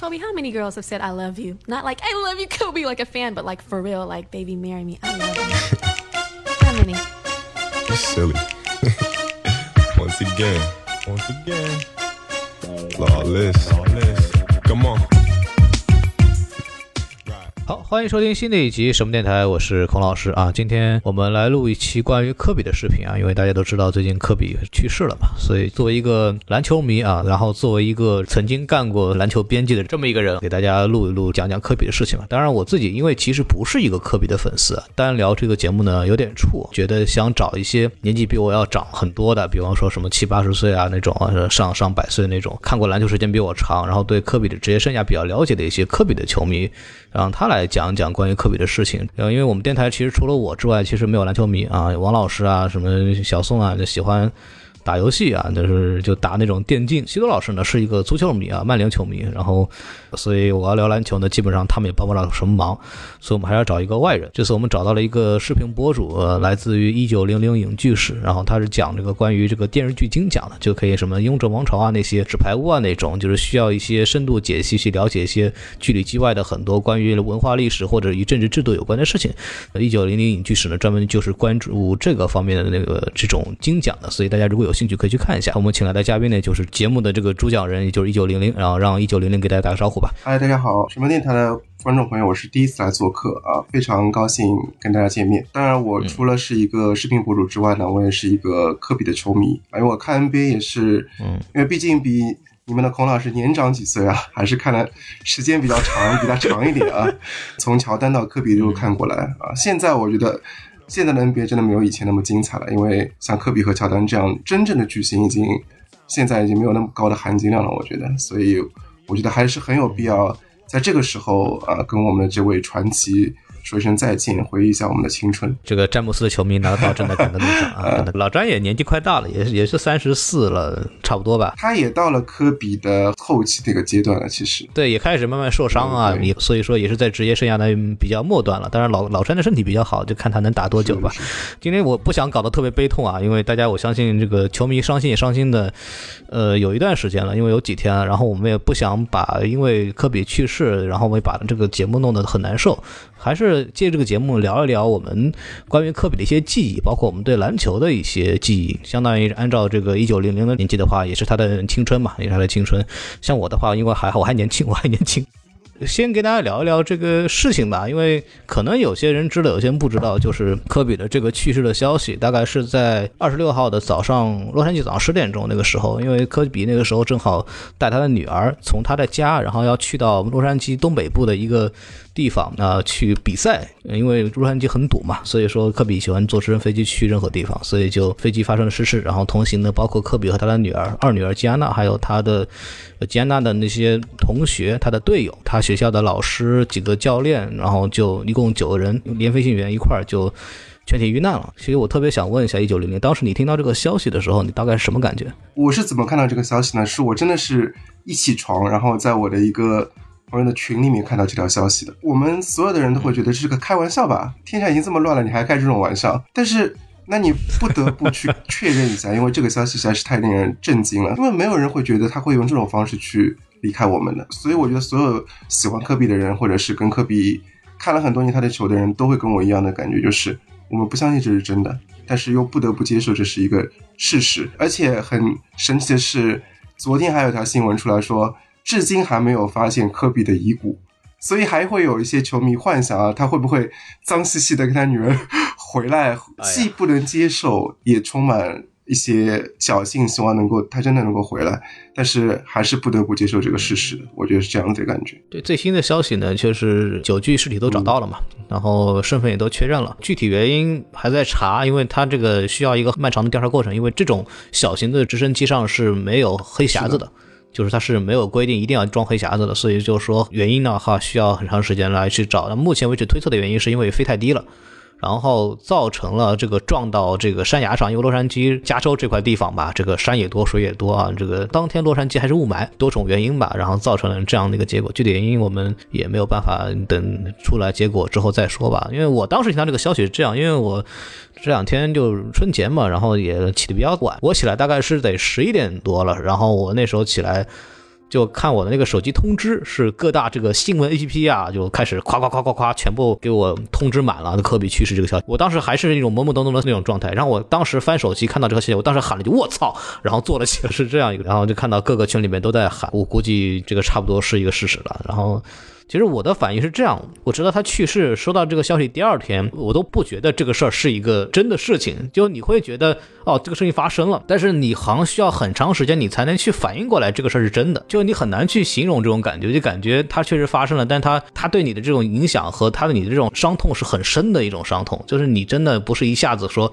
Kobe, how many girls have said I love you? Not like I love you, Kobe, like a fan, but like for real, like baby, marry me. I love you. how many? You're silly. once again, once again. Flawless. Flawless. Come on. 好，欢迎收听新的一集什么电台，我是孔老师啊。今天我们来录一期关于科比的视频啊，因为大家都知道最近科比去世了嘛，所以作为一个篮球迷啊，然后作为一个曾经干过篮球编辑的这么一个人，给大家录一录，讲讲科比的事情嘛。当然我自己因为其实不是一个科比的粉丝，啊，单聊这个节目呢有点怵，觉得想找一些年纪比我要长很多的，比方说什么七八十岁啊那种，上上百岁那种，看过篮球时间比我长，然后对科比的职业生涯比较了解的一些科比的球迷，让他来。来讲讲关于科比的事情，呃，因为我们电台其实除了我之外，其实没有篮球迷啊，王老师啊，什么小宋啊，就喜欢。打游戏啊，就是就打那种电竞。西多老师呢是一个足球迷啊，曼联球迷。然后，所以我要聊篮球呢，基本上他们也帮不了什么忙，所以我们还要找一个外人。这次我们找到了一个视频博主，来自于一九零零影剧史，然后他是讲这个关于这个电视剧精讲的，就可以什么《雍正王朝》啊那些纸牌屋啊那种，就是需要一些深度解析去了解一些剧里剧外的很多关于文化历史或者与政治制度有关的事情。一九零零影剧史呢，专门就是关注这个方面的那个这种精讲的，所以大家如果有。有兴趣可以去看一下。我们请来的嘉宾呢，就是节目的这个主讲人，也就是一九零零。然后让一九零零给大家打个招呼吧。嗨，大家好，什么电台的观众朋友，我是第一次来做客啊，非常高兴跟大家见面。当然，我除了是一个视频博主之外呢，我也是一个科比的球迷。因为我看 NBA 也是，嗯，因为毕竟比你们的孔老师年长几岁啊，还是看了时间比较长，比他长一点啊。从乔丹到科比都看过来啊。现在我觉得。现在的 NBA 真的没有以前那么精彩了，因为像科比和乔丹这样真正的巨星已经现在已经没有那么高的含金量了，我觉得，所以我觉得还是很有必要在这个时候啊，跟我们的这位传奇。说一声再见，回忆一下我们的青春。这个詹姆斯的球迷拿到正在赶的路上啊，老詹也年纪快大了，也是也是三十四了，差不多吧。他也到了科比的后期这个阶段了，其实对，也开始慢慢受伤啊，也所以说也是在职业生涯的比较末端了。当然老老詹的身体比较好，就看他能打多久吧。今天我不想搞得特别悲痛啊，因为大家我相信这个球迷伤心也伤心的，呃，有一段时间了，因为有几天，然后我们也不想把因为科比去世，然后我们把这个节目弄得很难受。还是借这个节目聊一聊我们关于科比的一些记忆，包括我们对篮球的一些记忆。相当于按照这个一九零零的年纪的话，也是他的青春嘛，也是他的青春。像我的话，因为还好，我还年轻，我还年轻。先给大家聊一聊这个事情吧，因为可能有些人知道，有些人不知道，就是科比的这个去世的消息，大概是在二十六号的早上，洛杉矶早上十点钟那个时候，因为科比那个时候正好带他的女儿从他的家，然后要去到洛杉矶东北部的一个地方啊去比赛，因为洛杉矶很堵嘛，所以说科比喜欢坐直升飞机去任何地方，所以就飞机发生了失事，然后同行的包括科比和他的女儿二女儿吉安娜，还有他的吉安娜的那些同学，他的队友，他。学校的老师几个教练，然后就一共九个人，连飞行员一块儿就全体遇难了。其实我特别想问一下，一九零零，当时你听到这个消息的时候，你大概是什么感觉？我是怎么看到这个消息呢？是我真的是一起床，然后在我的一个朋友的群里面看到这条消息的。我们所有的人都会觉得这是个开玩笑吧？天下已经这么乱了，你还开这种玩笑？但是，那你不得不去确认一下，因为这个消息实在是太令人震惊了。因为没有人会觉得他会用这种方式去。离开我们的，所以我觉得所有喜欢科比的人，或者是跟科比看了很多年他的球的人，都会跟我一样的感觉，就是我们不相信这是真的，但是又不得不接受这是一个事实。而且很神奇的是，昨天还有条新闻出来说，至今还没有发现科比的遗骨，所以还会有一些球迷幻想啊，他会不会脏兮兮的跟他女儿 回来，既不能接受，也充满。一些侥幸，希望能够他真的能够回来，但是还是不得不接受这个事实。我觉得是这样子的感觉。对最新的消息呢，就是九具尸体都找到了嘛，然后身份也都确认了，具体原因还在查，因为他这个需要一个漫长的调查过程，因为这种小型的直升机上是没有黑匣子的，就是它是没有规定一定要装黑匣子的，所以就是说原因的话需要很长时间来去找。那目前为止推测的原因是因为飞太低了。然后造成了这个撞到这个山崖上，因为洛杉矶、加州这块地方吧，这个山也多，水也多啊。这个当天洛杉矶还是雾霾，多种原因吧，然后造成了这样的一个结果。具体原因我们也没有办法等出来结果之后再说吧。因为我当时听到这个消息是这样，因为我这两天就春节嘛，然后也起的比较晚，我起来大概是得十一点多了，然后我那时候起来。就看我的那个手机通知是各大这个新闻 APP 啊，就开始夸夸夸夸夸全部给我通知满了科比去世这个消息。我当时还是那种懵懵懂懂的那种状态，然后我当时翻手机看到这个消息，我当时喊了句“我操”，然后做了起来是这样一个，然后就看到各个群里面都在喊，我估计这个差不多是一个事实了。然后。其实我的反应是这样，我知道他去世，收到这个消息第二天，我都不觉得这个事儿是一个真的事情。就你会觉得，哦，这个事情发生了，但是你好像需要很长时间，你才能去反应过来这个事儿是真的。就你很难去形容这种感觉，就感觉它确实发生了，但它它对你的这种影响和它的你的这种伤痛是很深的一种伤痛。就是你真的不是一下子说，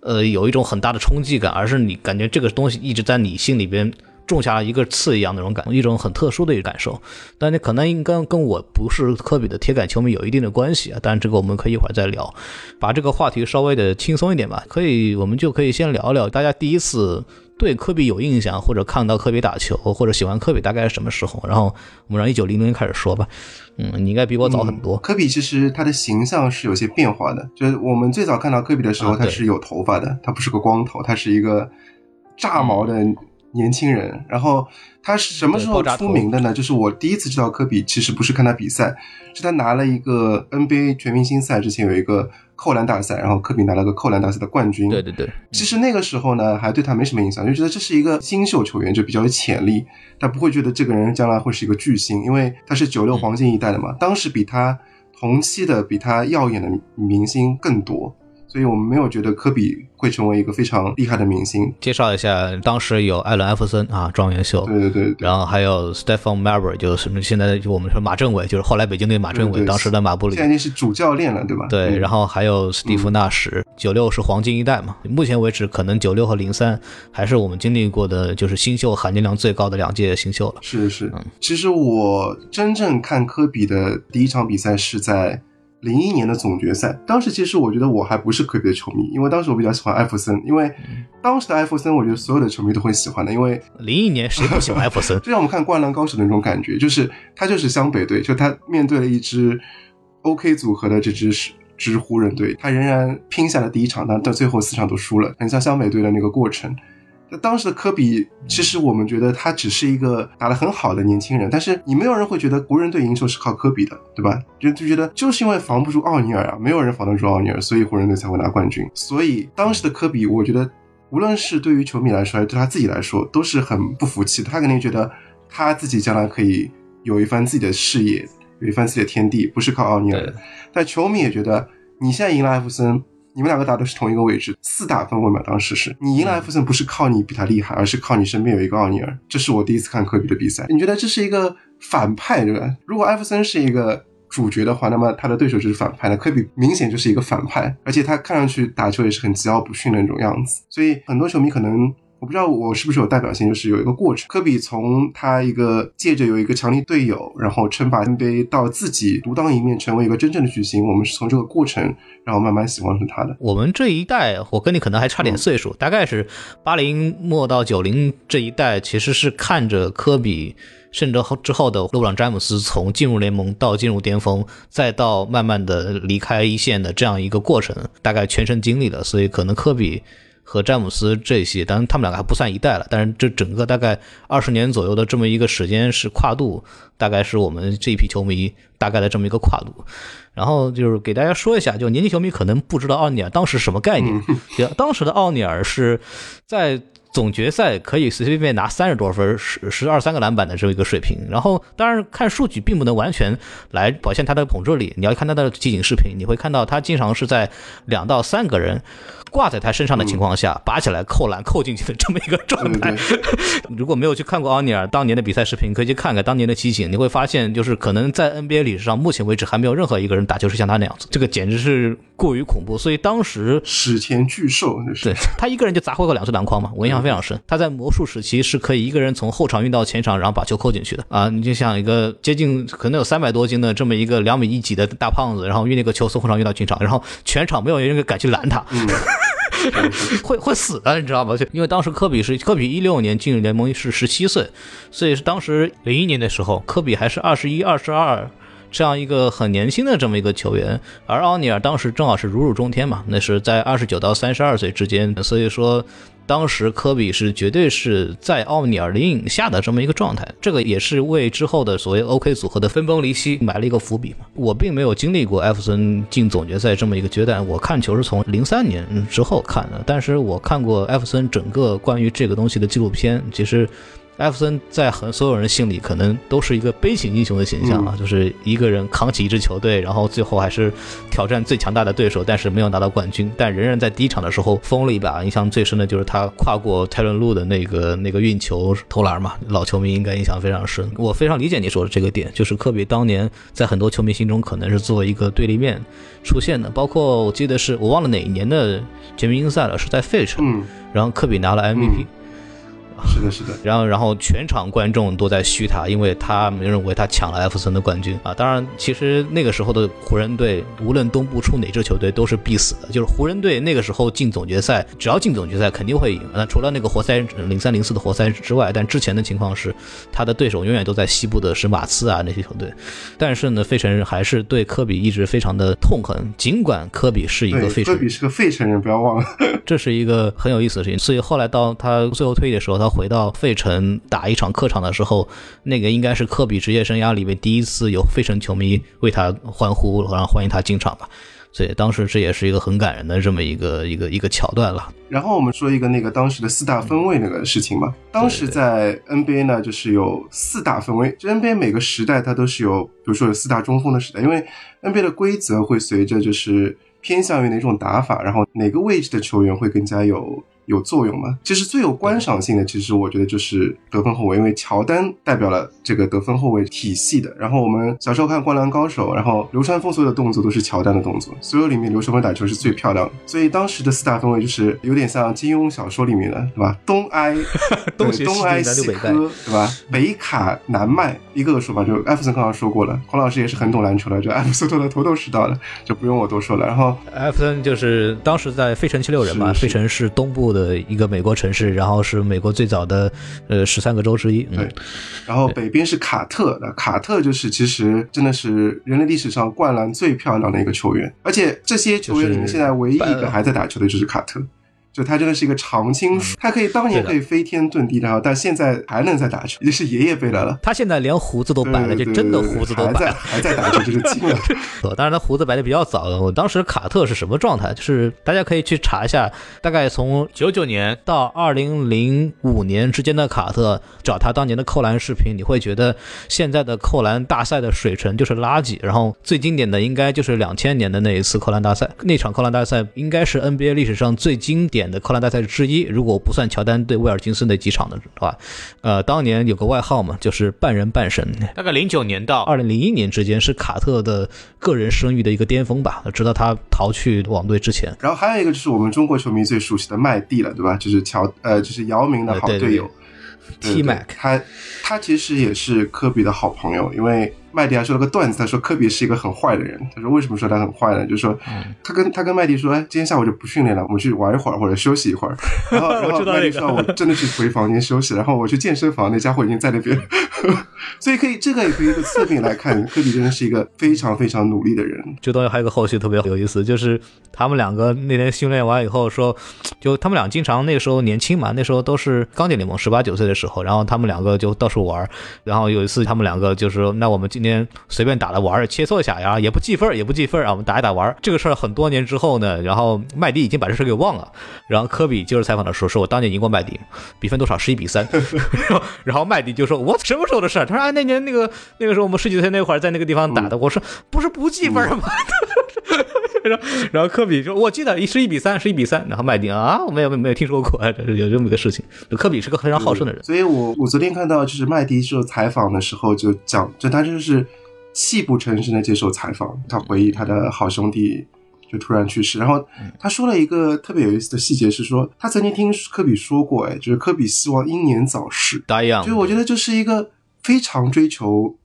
呃，有一种很大的冲击感，而是你感觉这个东西一直在你心里边。种下了一个刺一样那种感，一种很特殊的一个感受。但你可能应该跟我不是科比的铁杆球迷有一定的关系啊。但这个我们可以一会儿再聊，把这个话题稍微的轻松一点吧。可以，我们就可以先聊聊大家第一次对科比有印象，或者看到科比打球，或者喜欢科比大概是什么时候。然后我们让一九零零开始说吧。嗯，你应该比我早很多。科比其实他的形象是有些变化的，就是我们最早看到科比的时候，他是有头发的，他不是个光头，他是一个炸毛的。年轻人，然后他是什么时候出名的呢？就是我第一次知道科比，其实不是看他比赛，是他拿了一个 NBA 全明星赛之前有一个扣篮大赛，然后科比拿了个扣篮大赛的冠军。对对对。其实那个时候呢，还对他没什么印象，就觉得这是一个新秀球员，就比较有潜力，但不会觉得这个人将来会是一个巨星，因为他是九六黄金一代的嘛。当时比他同期的、比他耀眼的明星更多。所以我们没有觉得科比会成为一个非常厉害的明星。介绍一下，当时有艾伦·艾弗森啊，状元秀，对对对，然后还有 Stephen Marbury，就是现在就我们说马政委，就是后来北京队马政委，当时的马布里，现在已经是主教练了，对吧？对，然后还有史蒂夫·纳什，九六是黄金一代嘛。目前为止，可能九六和零三还是我们经历过的，就是新秀含金量最高的两届新秀了。是是，其实我真正看科比的第一场比赛是在。零一年的总决赛，当时其实我觉得我还不是科比的球迷，因为当时我比较喜欢艾弗森，因为当时的艾弗森，我觉得所有的球迷都会喜欢的，因为 零一年谁不喜欢艾弗森？就像我们看《灌篮高手》的那种感觉，就是他就是湘北队，就他面对了一支 OK 组合的这支是湖人队，他仍然拼下了第一场，但到最后四场都输了，很像湘北队的那个过程。那当时的科比，其实我们觉得他只是一个打得很好的年轻人，但是你没有人会觉得湖人队赢球是靠科比的，对吧？就就觉得就是因为防不住奥尼尔啊，没有人防得住奥尼尔，所以湖人队才会拿冠军。所以当时的科比，我觉得无论是对于球迷来说，还是对他自己来说，都是很不服气的。他肯定觉得他自己将来可以有一番自己的事业，有一番自己的天地，不是靠奥尼尔。但球迷也觉得，你现在赢了艾弗森。你们两个打的是同一个位置，四大分位嘛。当时是你赢了艾弗森，不是靠你比他厉害，而是靠你身边有一个奥尼尔。这是我第一次看科比的比赛。你觉得这是一个反派对吧？如果艾弗森是一个主角的话，那么他的对手就是反派。那科比明显就是一个反派，而且他看上去打球也是很桀骜不驯的那种样子。所以很多球迷可能。我不知道我是不是有代表性，就是有一个过程。科比从他一个借着有一个强力队友，然后称霸 NBA，到自己独当一面成为一个真正的巨星。我们是从这个过程，然后慢慢喜欢上他的。我们这一代，我跟你可能还差点岁数，大概是八零末到九零这一代，其实是看着科比，甚至后之后的勒布朗詹姆斯从进入联盟到进入巅峰，再到慢慢的离开一线的这样一个过程，大概全程经历了。所以可能科比。和詹姆斯这些，当然他们两个还不算一代了，但是这整个大概二十年左右的这么一个时间是跨度，大概是我们这一批球迷大概的这么一个跨度。然后就是给大家说一下，就年轻球迷可能不知道奥尼尔当时什么概念，当时的奥尼尔是在。总决赛可以随随便便拿三十多分、十十二三个篮板的这么一个水平，然后当然看数据并不能完全来表现他的统治力。你要看他的集锦视频，你会看到他经常是在两到三个人挂在他身上的情况下，拔起来扣篮扣进去的这么一个状态。如果没有去看过奥尼尔当年的比赛视频，可以去看看当年的集锦，你会发现就是可能在 NBA 历史上，目前为止还没有任何一个人打球是像他那样子，这个简直是过于恐怖。所以当时史前巨兽，对 他一个人就砸坏过两次篮筐嘛，我印象。非常深，他在魔术时期是可以一个人从后场运到前场，然后把球扣进去的啊！你就像一个接近可能有三百多斤的这么一个两米一几的大胖子，然后运那个球从后场运到前场，然后全场没有人敢去拦他，会会死的，你知道吗？就因为当时科比是科比一六年进入联盟是十七岁，所以是当时零一年的时候，科比还是二十一、二十二这样一个很年轻的这么一个球员，而奥尼尔当时正好是如日中天嘛，那是在二十九到三十二岁之间，所以说。当时科比是绝对是在奥尼尔阴影下的这么一个状态，这个也是为之后的所谓 OK 组合的分崩离析埋了一个伏笔嘛。我并没有经历过艾弗森进总决赛这么一个阶段，我看球是从零三年之后看的，但是我看过艾弗森整个关于这个东西的纪录片，其实。艾弗森在很所有人心里可能都是一个悲情英雄的形象啊，就是一个人扛起一支球队，然后最后还是挑战最强大的对手，但是没有拿到冠军，但仍然在第一场的时候疯了一把。印象最深的就是他跨过泰伦路的那个 那个运球投篮嘛，老球迷应该印象非常深。我非常理解你说的这个点，就是科比当年在很多球迷心中可能是作为一个对立面出现的，包括我记得是我忘了哪一年的全明星赛了，是在费城，然后科比拿了 MVP。是的，是的。然后，然后全场观众都在嘘他，因为他们认为他抢了艾弗森的冠军啊。当然，其实那个时候的湖人队，无论东部出哪支球队，都是必死的。就是湖人队那个时候进总决赛，只要进总决赛肯定会赢。那除了那个活塞零三零四的活塞之外，但之前的情况是，他的对手永远都在西部的是马刺啊那些球队。但是呢，费城人还是对科比一直非常的痛恨，尽管科比是一个费城，科比是个费城人，不要忘了，这是一个很有意思的事情。所以后来到他最后退役的时候，他。回到费城打一场客场的时候，那个应该是科比职业生涯里面第一次有费城球迷为他欢呼，然后欢迎他进场吧。所以当时这也是一个很感人的这么一个一个一个桥段了。然后我们说一个那个当时的四大分位那个事情吧。当时在 NBA 呢，就是有四大分位。就 NBA 每个时代它都是有，比如说有四大中锋的时代，因为 NBA 的规则会随着就是偏向于哪种打法，然后哪个位置的球员会更加有。有作用吗？其实最有观赏性的，其实我觉得就是得分后卫，因为乔丹代表了这个得分后卫体系的。然后我们小时候看《灌篮高手》，然后流川枫所有的动作都是乔丹的动作，所有里面流川枫打球是最漂亮的。所以当时的四大分卫就是有点像金庸小说里面的，对吧？东埃，东东埃西科，对吧？北卡南麦，一个个说法。就艾弗森刚刚说过了，孔老师也是很懂篮球的，就艾弗森懂得头头是道的，就不用我多说了。然后艾弗森就是当时在费城七六人嘛，费城是东部的。的一个美国城市，然后是美国最早的呃十三个州之一。对，然后北边是卡特，那卡特就是其实真的是人类历史上灌篮最漂亮的一个球员，而且这些球员里面现在唯一一个还在打球的就是卡特。就他真的是一个常青树，他可以当年可以飞天遁地，然后但现在还能再打球，是爷爷辈来了。他现在连胡子都白了，就真的胡子都白了，还在打球，就是惊了。当然他胡子白的比较早了。我当时卡特是什么状态？就是大家可以去查一下，大概从九九年到二零零五年之间的卡特，找他当年的扣篮视频，你会觉得现在的扣篮大赛的水城就是垃圾。然后最经典的应该就是两千年的那一次扣篮大赛，那场扣篮大赛应该是 NBA 历史上最经典。的扣篮大赛之一，如果不算乔丹对威尔金斯那几场的话，呃，当年有个外号嘛，就是半人半神。大概零九年到二零零一年之间是卡特的个人声誉的一个巅峰吧，直到他逃去网队之前。然后还有一个就是我们中国球迷最熟悉的麦蒂了，对吧？就是乔呃，就是姚明的好队友，T Mac。他他其实也是科比的好朋友，因为。麦迪还说了个段子，他说科比是一个很坏的人。他说为什么说他很坏呢？就是说他跟他跟麦迪说，哎，今天下午就不训练了，我们去玩一会儿或者休息一会儿。然后然后麦迪说，我真的去回房间休息。然后我去健身房，那家伙已经在那边。所以可以这个也可以一个侧面来看，科比真的是一个非常非常努力的人。这东西还有个后续特别有意思，就是他们两个那天训练完以后说，就他们俩经常那个时候年轻嘛，那时候都是刚进联盟十八九岁的时候，然后他们两个就到处玩。然后有一次他们两个就说，那我们今天。随便打来玩切磋一下呀，也不计分，也不计分啊，我们打一打玩这个事儿很多年之后呢，然后麦迪已经把这事给忘了。然后科比接受采访的时候说：“我当年赢过麦迪，比分多少？十一比三。”然后麦迪就说：“我什么时候的事？”他说：“啊，那年那个那个时候我们十几岁那会儿在那个地方打的。”我说：“不是不计分吗？”然后科比说：“我记得是一比三，是一比三。”然后麦迪啊，我没有没有听说过，这是有这么一个事情。科比是个非常好胜的人，所以我我昨天看到就是麦迪受采访的时候就讲，就他就是。泣不成声的接受采访，他回忆他的好兄弟就突然去世，然后他说了一个特别有意思的细节，是说他曾经听科比说过，哎，就是科比希望英年早逝。答应。就我觉得就是一个非常追求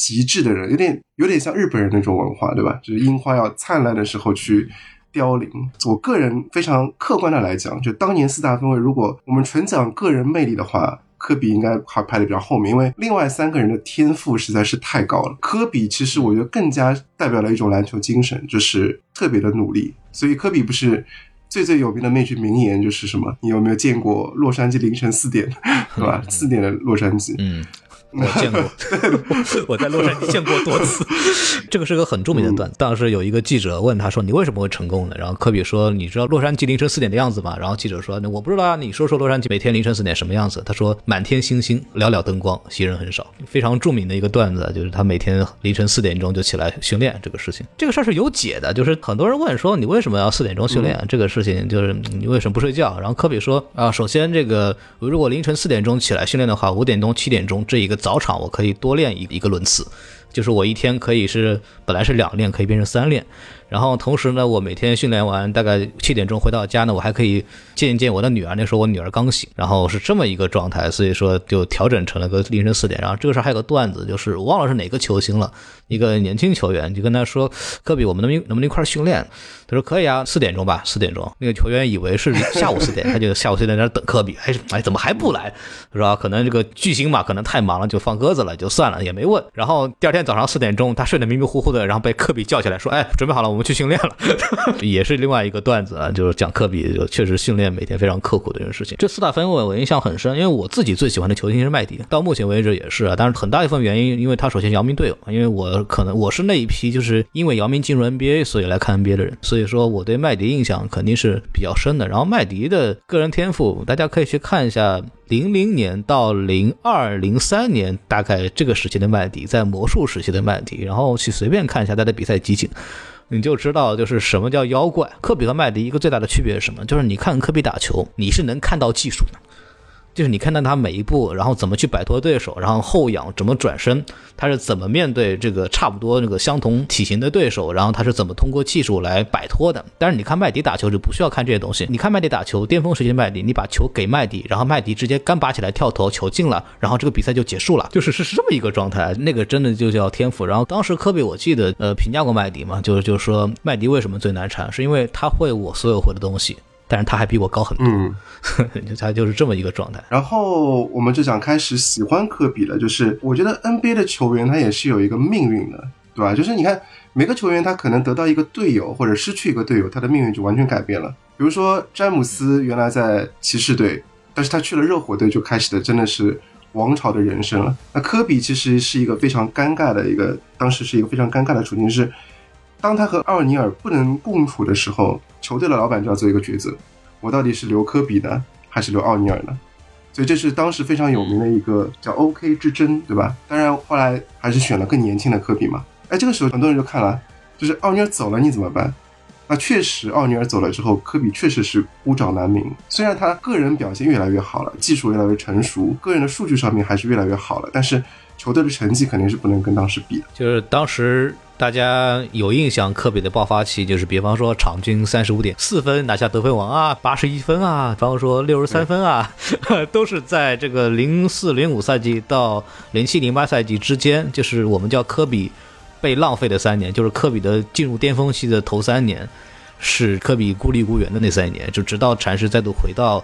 极致的人，有点有点像日本人那种文化，对吧？就是樱花要灿烂的时候去凋零。我个人非常客观的来讲，就当年四大分位，如果我们纯讲个人魅力的话。科比应该还排的比较后面，因为另外三个人的天赋实在是太高了。科比其实我觉得更加代表了一种篮球精神，就是特别的努力。所以科比不是最最有名的那句名言就是什么？你有没有见过洛杉矶凌晨四点，对吧？四点的洛杉矶，嗯，我见过，我在洛杉矶见过多次。这个是个很著名的段子。当时有一个记者问他说：“你为什么会成功呢？”然后科比说：“你知道洛杉矶凌晨四点的样子吗？”然后记者说：“那我不知道啊，你说说洛杉矶每天凌晨四点什么样子？”他说：“满天星星，寥寥灯光，行人很少。”非常著名的一个段子，就是他每天凌晨四点钟就起来训练这个事情。这个事儿是有解的，就是很多人问说：“你为什么要四点钟训练？”这个事情就是你为什么不睡觉？然后科比说：“啊，首先这个如果凌晨四点钟起来训练的话，五点钟、七点钟这一个早场我可以多练一一个轮次。”就是我一天可以是本来是两练，可以变成三练，然后同时呢，我每天训练完大概七点钟回到家呢，我还可以见一见我的女儿。那时候我女儿刚醒，然后是这么一个状态，所以说就调整成了个凌晨四点。然后这个时候还有个段子，就是我忘了是哪个球星了，一个年轻球员就跟他说：“科比，我们能能不能一块训练？”他说：“可以啊，四点钟吧，四点钟。”那个球员以为是下午四点，他就下午四点在那等科比。哎哎，怎么还不来？是吧？可能这个巨星嘛，可能太忙了，就放鸽子了，就算了，也没问。然后第二天早上四点钟，他睡得迷迷糊糊的，然后被科比叫起来说：“哎，准备好了，我们去训练了。”也是另外一个段子啊，就是讲科比就确实训练每天非常刻苦的这件事情。这四大分位我印象很深，因为我自己最喜欢的球星是麦迪，到目前为止也是啊。但是很大一部分原因，因为他首先姚明队友，因为我可能我是那一批就是因为姚明进入 NBA 所以来看 NBA 的人，所以说我对麦迪印象肯定是比较深的。然后麦迪的个人天赋，大家可以去看一下零零年到零二零三年大概这个时期的麦迪，在魔术时期的麦迪，然后去随便看一下他的比赛集锦。你就知道，就是什么叫妖怪。科比和麦迪一个最大的区别是什么？就是你看科比打球，你是能看到技术的，就是你看到他每一步，然后怎么去摆脱对手，然后后仰怎么转身，他是怎么面对这个差不多那个相同体型的对手，然后他是怎么通过技术来摆脱的。但是你看麦迪打球就不需要看这些东西，你看麦迪打球，巅峰时期麦迪，你把球给麦迪，然后麦迪直接干拔起来跳投，球进了，然后这个比赛就结束了，就是是是这么一个状态。那个真的就叫天赋。然后当时科比我记得呃评价过麦迪嘛，就是就是说麦迪为什么最难缠，是因为他会我所有会的东西。但是他还比我高很多，嗯，他就是这么一个状态。然后我们就想开始喜欢科比了，就是我觉得 NBA 的球员他也是有一个命运的，对吧？就是你看每个球员他可能得到一个队友或者失去一个队友，他的命运就完全改变了。比如说詹姆斯原来在骑士队，但是他去了热火队就开始的真的是王朝的人生了。那科比其实是一个非常尴尬的一个，当时是一个非常尴尬的处境是。当他和奥尼尔不能共处的时候，球队的老板就要做一个抉择：我到底是留科比呢，还是留奥尼尔呢？所以这是当时非常有名的一个叫 “OK” 之争，对吧？当然后来还是选了更年轻的科比嘛。哎，这个时候很多人就看了，就是奥尼尔走了，你怎么办？那确实，奥尼尔走了之后，科比确实是孤掌难鸣。虽然他个人表现越来越好了，技术越来越成熟，个人的数据上面还是越来越好了，但是球队的成绩肯定是不能跟当时比的。就是当时。大家有印象，科比的爆发期就是，比方说场均三十五点四分拿下得分王啊，八十一分啊，比方说六十三分啊，都是在这个零四零五赛季到零七零八赛季之间，就是我们叫科比被浪费的三年，就是科比的进入巅峰期的头三年，是科比孤立无援的那三年，就直到禅师再度回到。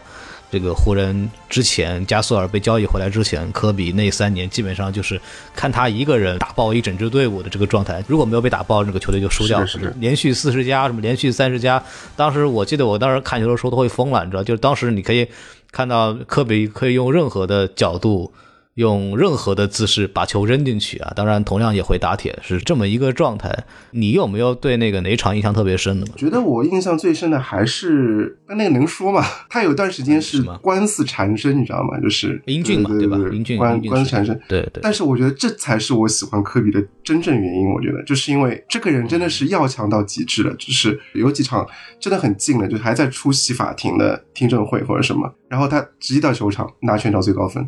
这个湖人之前，加索尔被交易回来之前，科比那三年基本上就是看他一个人打爆一整支队伍的这个状态。如果没有被打爆，这个球队就输掉了。连续四十加，什么连续三十加。当时我记得我当时看球的时候都会疯了，你知道，就是当时你可以看到科比可以用任何的角度。用任何的姿势把球扔进去啊！当然，同样也会打铁，是这么一个状态。你有没有对那个哪场印象特别深的？觉得我印象最深的还是那个能说吗？他有段时间是官司缠身，你知道吗？就是英俊嘛，对吧？英俊官官司缠身，对对。但是我觉得这才是我喜欢科比的真正原因。我觉得就是因为这个人真的是要强到极致了，就是有几场真的很近了，就还在出席法庭的听证会或者什么，然后他直接到球场拿全场最高分。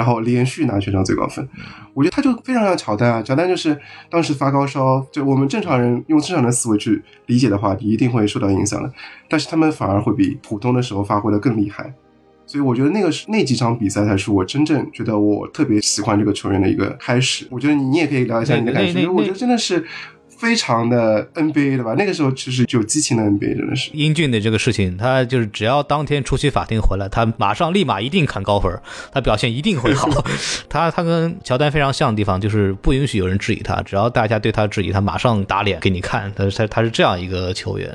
然后连续拿全场最高分，我觉得他就非常像乔丹啊。乔丹就是当时发高烧，就我们正常人用正常的思维去理解的话，你一定会受到影响的。但是他们反而会比普通的时候发挥的更厉害，所以我觉得那个是那几场比赛才是我真正觉得我特别喜欢这个球员的一个开始。我觉得你你也可以聊一下你的感觉，因为我觉得真的是。非常的 NBA 的吧？那个时候其实就激情的 NBA 真的是英俊的这个事情，他就是只要当天出席法庭回来，他马上立马一定砍高分，他表现一定会好。他他跟乔丹非常像的地方就是不允许有人质疑他，只要大家对他质疑，他马上打脸给你看。他他他是这样一个球员。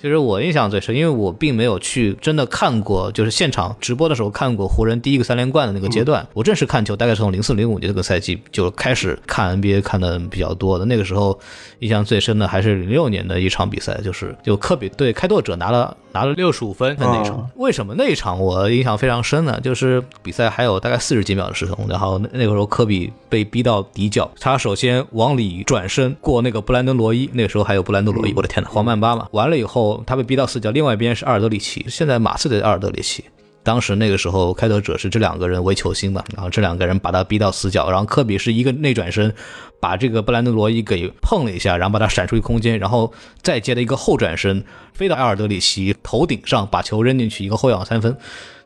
其实我印象最深，因为我并没有去真的看过，就是现场直播的时候看过湖人第一个三连冠的那个阶段。我正式看球大概是从零四零五年这个赛季就开始看 NBA 看的比较多的。那个时候印象最深的还是零六年的一场比赛，就是就科比对开拓者拿了拿了六十五分的那场。哦为什么那一场我印象非常深呢？就是比赛还有大概四十几秒的时候，然后那那个时候科比被逼到底角，他首先往里转身过那个布兰登罗伊，那个时候还有布兰登罗伊，我的天呐，黄曼巴嘛。完了以后，他被逼到死角，另外一边是阿尔德里奇，现在马刺的阿尔德里奇。当时那个时候，开拓者是这两个人为球星嘛，然后这两个人把他逼到死角，然后科比是一个内转身，把这个布兰德罗伊给碰了一下，然后把他闪出一空间，然后再接的一个后转身飞到埃尔德里奇头顶上，把球扔进去一个后仰三分。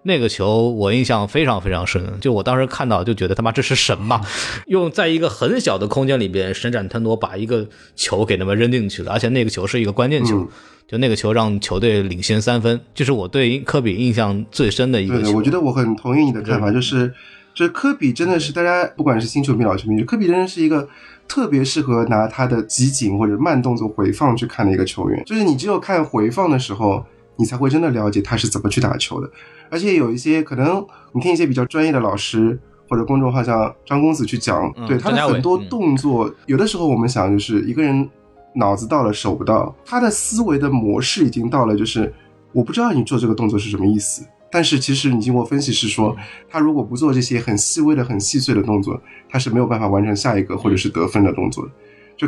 那个球我印象非常非常深，就我当时看到就觉得他妈这是神嘛，用在一个很小的空间里边伸展腾挪把一个球给他们扔进去了，而且那个球是一个关键球，嗯就那个球让球队领先三分，这是我对科比印象最深的一个球。我觉得我很同意你的看法，就是，就是科比真的是大家不管是新球迷老球迷，科比真的是一个特别适合拿他的集锦或者慢动作回放去看的一个球员。就是你只有看回放的时候，你才会真的了解他是怎么去打球的。而且有一些可能你听一些比较专业的老师或者公众号像张公子去讲，嗯对他的很多嗯动作，有的时候我们想就是一个人脑子到了手不到，他的思维的模式已经到了，就是我不知道你做这个动作是什么意思。但是其实你经过分析是说，他如果不做这些很细微的、很细碎的动作，他是没有办法完成下一个或者是得分的动作的。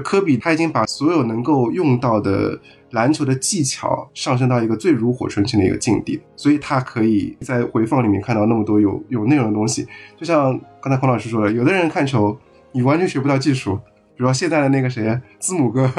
科比他已经把所有能够用到的篮球的技巧上升到一个最炉火纯青的一个境地，所以他可以在回放里面看到那么多有有内容的东西。就像刚才孔老师说的，有的人看球你完全学不到技术，比如说现在的那个谁，字母哥，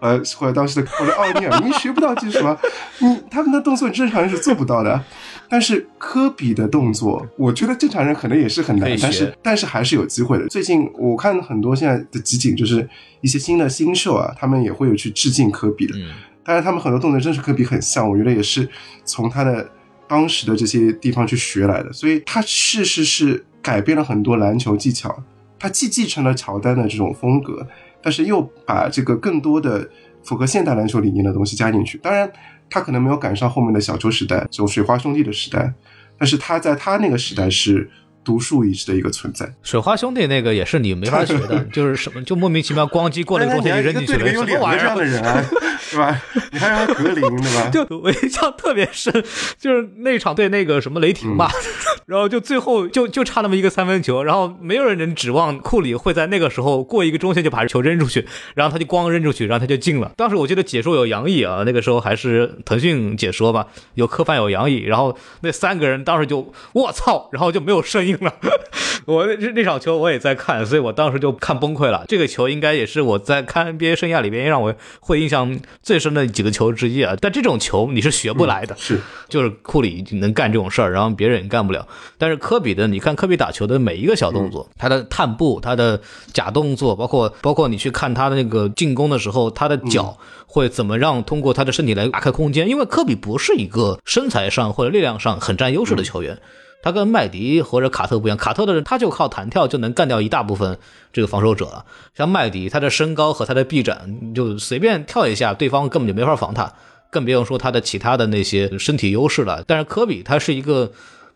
呃，或者当时的或者奥尼尔，你学不到技术啊，你他们的动作正常人是做不到的。但是科比的动作，我觉得正常人可能也是很难但是但是还是有机会的。最近我看很多现在的集锦，就是一些新的新秀啊，他们也会有去致敬科比的。嗯，当然，他们很多动作真是科比很像，我觉得也是从他的当时的这些地方去学来的。所以他确实是改变了很多篮球技巧，他既继承了乔丹的这种风格，但是又把这个更多的符合现代篮球理念的东西加进去。当然，他可能没有赶上后面的小球时代，这种水花兄弟的时代，但是他在他那个时代是独树一帜的一个存在。水花兄弟那个也是你没法学的，就是什么就莫名其妙咣叽过了一个中线就扔进去了，有什么玩这样的？人啊，对吧？你还让他格林，对吧？就我印象特别深，就是那场对那个什么雷霆吧，然后就最后就就差那么一个三分球，然后没有人能指望库里会在那个时候过一个中线就把球扔出去，然后他就咣扔出去，然后他就进了。当时我记得解说有杨毅啊，那个时候还是腾讯解说吧，有科范有杨毅，然后那三个人当时就我操，然后就没有声音了。我那那场球我也在看，所以我当时就看崩溃了。这个球应该也是我在看 NBA 生涯里边让我会印象最深的几个球之一啊。但这种球你是学不来的，是就是库里能干这种事儿，然后别人也干不了。但是科比的，你看科比打球的每一个小动作，他的探步、他的假动作，包括包括你去看他的那个进攻的时候，他的脚会怎么让通过他的身体来打开空间。因为科比不是一个身材上或者力量上很占优势的球员。他跟麦迪或者卡特不一样，卡特的人他就靠弹跳就能干掉一大部分这个防守者。像麦迪，他的身高和他的臂展，就随便跳一下，对方根本就没法防他，更不用说他的其他的那些身体优势了。但是科比他是一个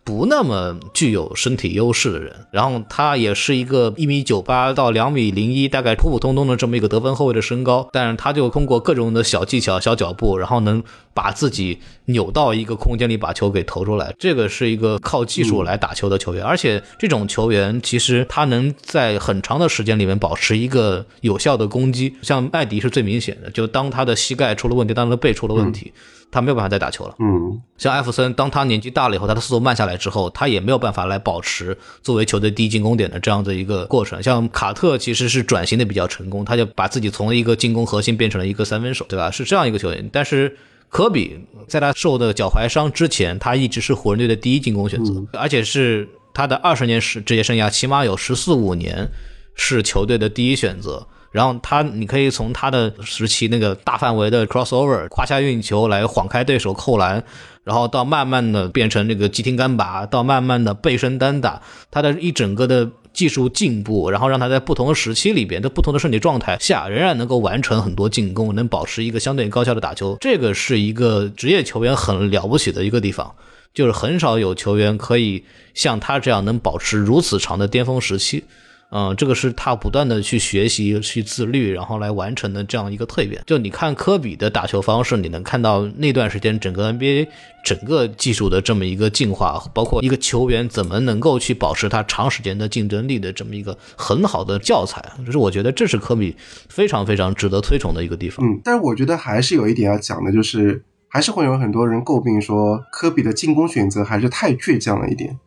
不那么具有身体优势的人，然后他也是一个一米九八到两米零一，大概普普通通的这么一个得分后卫的身高，但是他就通过各种的小技巧、小脚步，然后能把自己扭到一个空间里，把球给投出来。这个是一个靠技术来打球的球员，而且这种球员其实他能在很长的时间里面保持一个有效的攻击。像麦迪是最明显的，就当他的膝盖出了问题，当他的背出了问题。他没有办法再打球了。嗯，像艾弗森，当他年纪大了以后，他的速度慢下来之后，他也没有办法来保持作为球队第一进攻点的这样的一个过程。像卡特其实是转型的比较成功，他就把自己从一个进攻核心变成了一个三分手，对吧？是这样一个球员。但是科比在他受的脚踝伤之前，他一直是湖人队的第一进攻选择，而且是他的二十年职职业生涯起码有十四五年是球队的第一选择。然后他，你可以从他的时期那个大范围的 crossover 胯下运球来晃开对手扣篮，然后到慢慢的变成那个急停干拔，到慢慢的背身单打，他的一整个的技术进步，然后让他在不同的时期里边，在不同的身体状态下，仍然能够完成很多进攻，能保持一个相对高效的打球，这个是一个职业球员很了不起的一个地方。就是很少有球员可以像他这样能保持如此长的巅峰时期。嗯，这个是他不断的去学习、去自律，然后来完成的这样一个蜕变。就你看科比的打球方式，你能看到那段时间整个 NBA 整个技术的这么一个进化，包括一个球员怎么能够去保持他长时间的竞争力的这么一个很好的教材。就是我觉得这是科比非常非常值得推崇的一个地方。嗯，但是我觉得还是有一点要讲的，就是还是会有很多人诟病说科比的进攻选择还是太倔强了一点。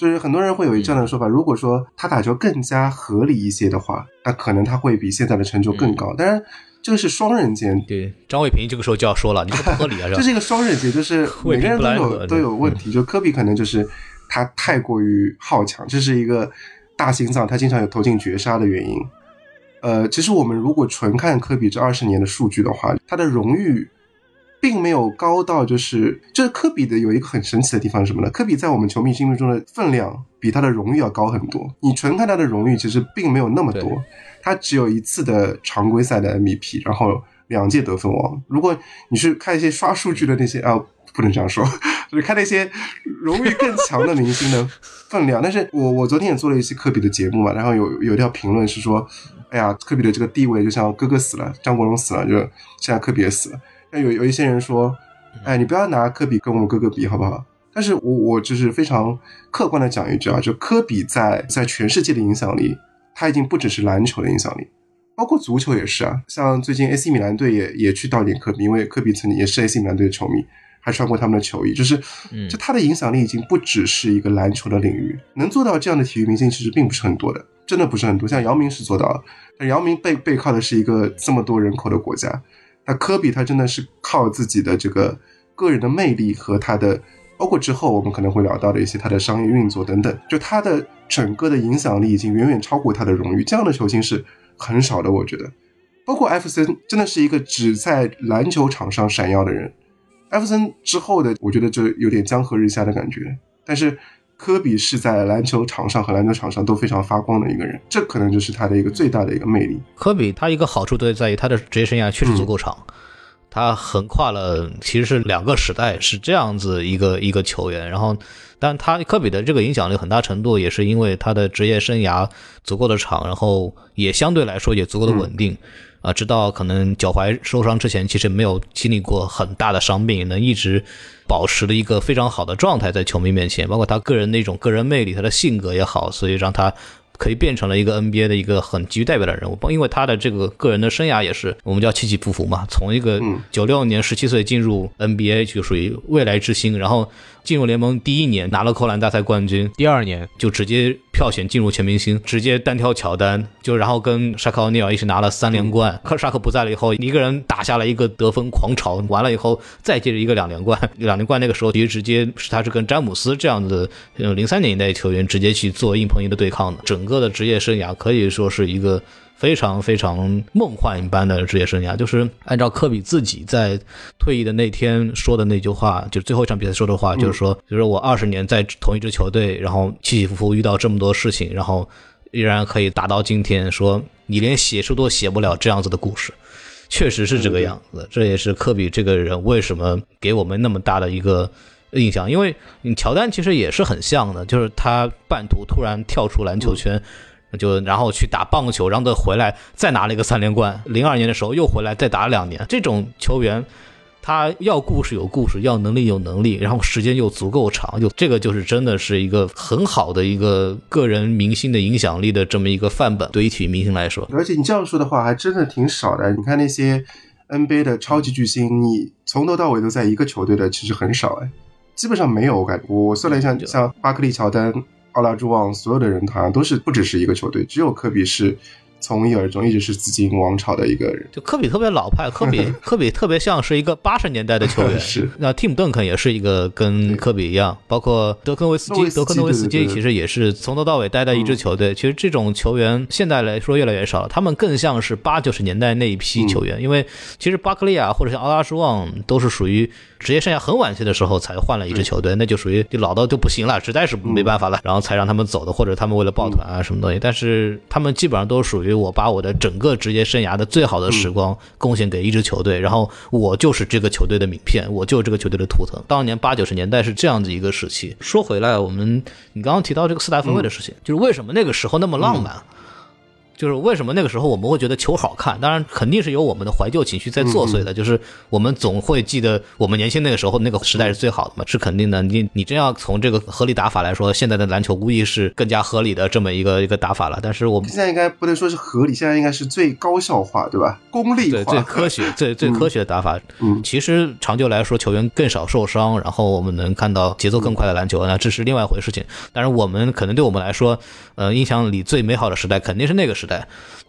就是很多人会有这样的说法，如果说他打球更加合理一些的话，那可能他会比现在的成就更高。当然，这个是双刃剑。对，张卫平这个时候就要说了，你这不合理啊！这是一个双刃剑，就是 每个人都有都有问题。就科比可能就是他太过于好强，这是一个大心脏，他经常有投进绝杀的原因。呃，其实我们如果纯看科比这二十年的数据的话，他的荣誉。并没有高到就是，就是科比的有一个很神奇的地方是什么呢？科比在我们球迷心目中的分量比他的荣誉要高很多。你纯看他的荣誉，其实并没有那么多，他只有一次的常规赛的 MVP，然后两届得分王。如果你去看一些刷数据的那些啊，不能这样说，就是看那些荣誉更强的明星的 分量。但是我我昨天也做了一期科比的节目嘛，然后有有一条评论是说，哎呀，科比的这个地位就像哥哥死了，张国荣死了，就现在科比也死了。那有有一些人说，哎，你不要拿科比跟我们哥哥比，好不好？但是我我就是非常客观的讲一句啊，就科比在在全世界的影响力，他已经不只是篮球的影响力，包括足球也是啊。像最近 AC 米兰队也也去悼念科比，因为科比曾经也是 AC 米兰队的球迷，还穿过他们的球衣，就是，就他的影响力已经不只是一个篮球的领域，能做到这样的体育明星其实并不是很多的，真的不是很多。像姚明是做到了，但姚明背背靠的是一个这么多人口的国家。那科比他真的是靠自己的这个个人的魅力和他的，包括之后我们可能会聊到的一些他的商业运作等等，就他的整个的影响力已经远远超过他的荣誉。这样的球星是很少的，我觉得。包括艾弗森真的是一个只在篮球场上闪耀的人。艾弗森之后的，我觉得就有点江河日下的感觉。但是。科比是在篮球场上和篮球场上都非常发光的一个人，这可能就是他的一个最大的一个魅力。科比他一个好处就在于他的职业生涯确实足够长，他横跨了其实是两个时代，是这样子一个一个球员。然后，但他科比的这个影响力很大程度也是因为他的职业生涯足够的长，然后也相对来说也足够的稳定。啊，直到可能脚踝受伤之前，其实没有经历过很大的伤病，能一直保持了一个非常好的状态在球迷面前，包括他个人那种个人魅力，他的性格也好，所以让他。可以变成了一个 NBA 的一个很具代表的人物，因为他的这个个人的生涯也是我们叫起起伏伏嘛。从一个九六年十七岁进入 NBA 就属于未来之星，然后进入联盟第一年拿了扣篮大赛冠军，第二年就直接票选进入全明星，直接单挑乔丹，就然后跟沙克奥尼尔一起拿了三连冠。克沙克不在了以后，一个人打下了一个得分狂潮，完了以后再接着一个两连冠，两连冠那个时候其实直接是他是跟詹姆斯这样子零三年代球员直接去做硬碰硬的对抗的，整。个的职业生涯可以说是一个非常非常梦幻一般的职业生涯。就是按照科比自己在退役的那天说的那句话，就最后一场比赛说的话，就是说，就是我二十年在同一支球队，然后起起伏伏遇到这么多事情，然后依然可以打到今天。说你连写书都写不了这样子的故事，确实是这个样子。这也是科比这个人为什么给我们那么大的一个。印象，因为你乔丹其实也是很像的，就是他半途突然跳出篮球圈，就然后去打棒球，然后再回来再拿了一个三连冠。零二年的时候又回来再打两年。这种球员，他要故事有故事，要能力有能力，然后时间又足够长，就这个就是真的是一个很好的一个个人明星的影响力的这么一个范本。对于体育明星来说，而且你这样说的话还真的挺少的。你看那些 NBA 的超级巨星，你从头到尾都在一个球队的，其实很少哎。基本上没有，我感觉我算了一下，像巴克利、乔丹、奥拉朱旺，所有的人好像都是不只是一个球队，只有科比是从一而终，一直是紫金王朝的一个人。就科比特别老派，科比 科比特别像是一个八十年代的球员。是那 Tim Duncan 也是一个跟科比一样，包括德科诺维斯基，德科诺维斯基其实也是从头到尾待在一支球队。其实这种球员现在来说越来越少了，他们更像是八九十年代那一批球员，因为其实巴克利啊或者像奥拉什旺都是属于职业生涯很晚期的时候才换了一支球队，那就属于就老到就不行了，实在是没办法了，然后才让他们走的，或者他们为了抱团啊什么东西。但是他们基本上都属于我把我的整个职业生涯的最好的时光贡献给一支球队，然后我就是这个球队的名片，我就是这个球队的图腾。当年八九十年代是这样子一个时期。说回来，我们你刚刚提到这个四大分位的事情，就是为什么那个时候那么浪漫？就是为什么那个时候我们会觉得球好看？当然肯定是有我们的怀旧情绪在作祟的，就是我们总会记得我们年轻那个时候那个时代是最好的嘛，是肯定的。你你真要从这个合理打法来说，现在的篮球无疑是更加合理的这么一个一个打法了。但是我们现在应该不能说是合理，现在应该是最高效化，对吧？功利对化，最科学、最最科学的打法。嗯其实长久来说，球员更少受伤，然后我们能看到节奏更快的篮球，那这是另外一回事情。但是我们可能对我们来说，呃，印象里最美好的时代肯定是那个时代。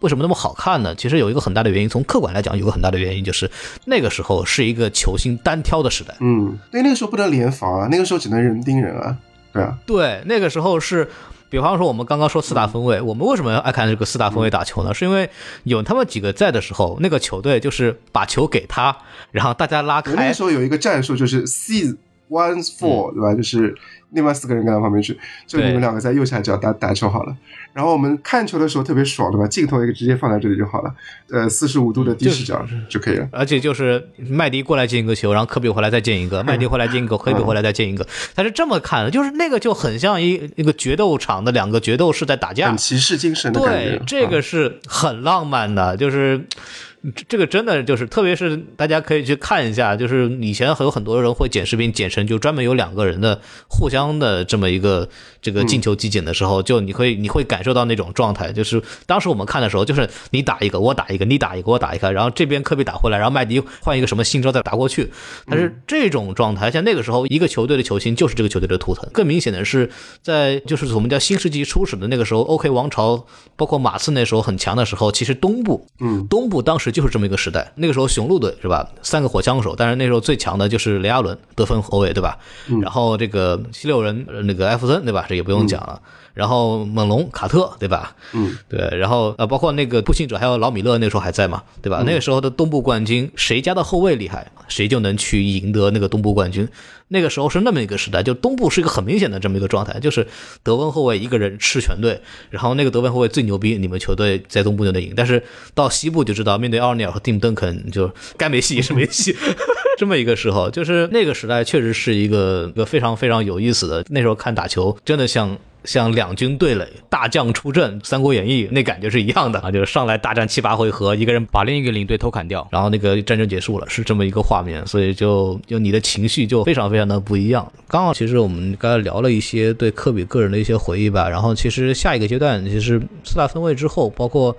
为什么那么好看呢？其实有一个很大的原因，从客观来讲，有个很大的原因就是那个时候是一个球星单挑的时代。嗯，对，那个时候不能联防啊，那个时候只能人盯人啊，对啊，对，那个时候是，比方说我们刚刚说四大分位，我们为什么要爱看这个四大分位打球呢？是因为有他们几个在的时候，那个球队就是把球给他，然后大家拉开那个时，候有一个战术就是 C one four，、对吧？就是另外四个人跟到旁边去，就你们两个在右下角打打球好了。然后我们看球的时候特别爽，对吧？镜头一个直接放在这里就好了，呃，四十五度的低视角就可以了。而且就是麦迪过来进一个球，然后科比回来再进一个，麦迪回来进一个，科比回来再进一个，他是这么看的，就是那个就很像一一个决斗场的两个决斗士在打架很，骑士精神的感觉对，，这个啊是很浪漫的，就是。这这个真的就是，特别是大家可以去看一下，就是以前还有很多人会剪视频，剪成就专门有两个人的互相的这么一个这个进球集锦的时候，就你可以你会感受到那种状态，就是当时我们看的时候，就是你打一个我打一个，你打一个我打一个，然后这边科比打回来，然后麦迪换一个什么新招再打过去，但是这种状态，像那个时候一个球队的球星就是这个球队的图腾。更明显的是，在就是我们叫新世纪初始的那个时候，OK 王朝，包括马刺那时候很强的时候，其实东部，嗯，东部当时就是这么一个时代。那个时候雄鹿队是吧，三个火枪手，但是那时候最强的就是雷阿伦得分后卫对吧？然后这个七六人呃那个艾弗森对吧？这也不用讲了。然后猛龙卡特对吧？嗯，对，然后呃，包括那个步行者还有老米勒那时候还在嘛，对吧？那个时候的东部冠军，谁家的后卫厉害，谁就能去赢得那个东部冠军。那个时候是那么一个时代，就东部是一个很明显的这么一个状态，就是德文后卫一个人吃全队，然后那个德文后卫最牛逼，你们球队在东部就能赢。但是到西部就知道，面对奥尼尔和蒂姆邓肯，就该没戏也是没戏。这么一个时候，就是那个时代确实是一个一个非常非常有意思的。那时候看打球，真的像像两军对垒，大将出阵，《三国演义》那感觉是一样的啊，就是上来大战七八回合，一个人把另一个领队偷砍掉。然后那个战争结束了，是这么一个画面，所以就就你的情绪就非常非常的不一样。刚好其实我们刚才聊了一些对科比个人的一些回忆吧，然后其实下一个阶段，其实四大分位之后，包括。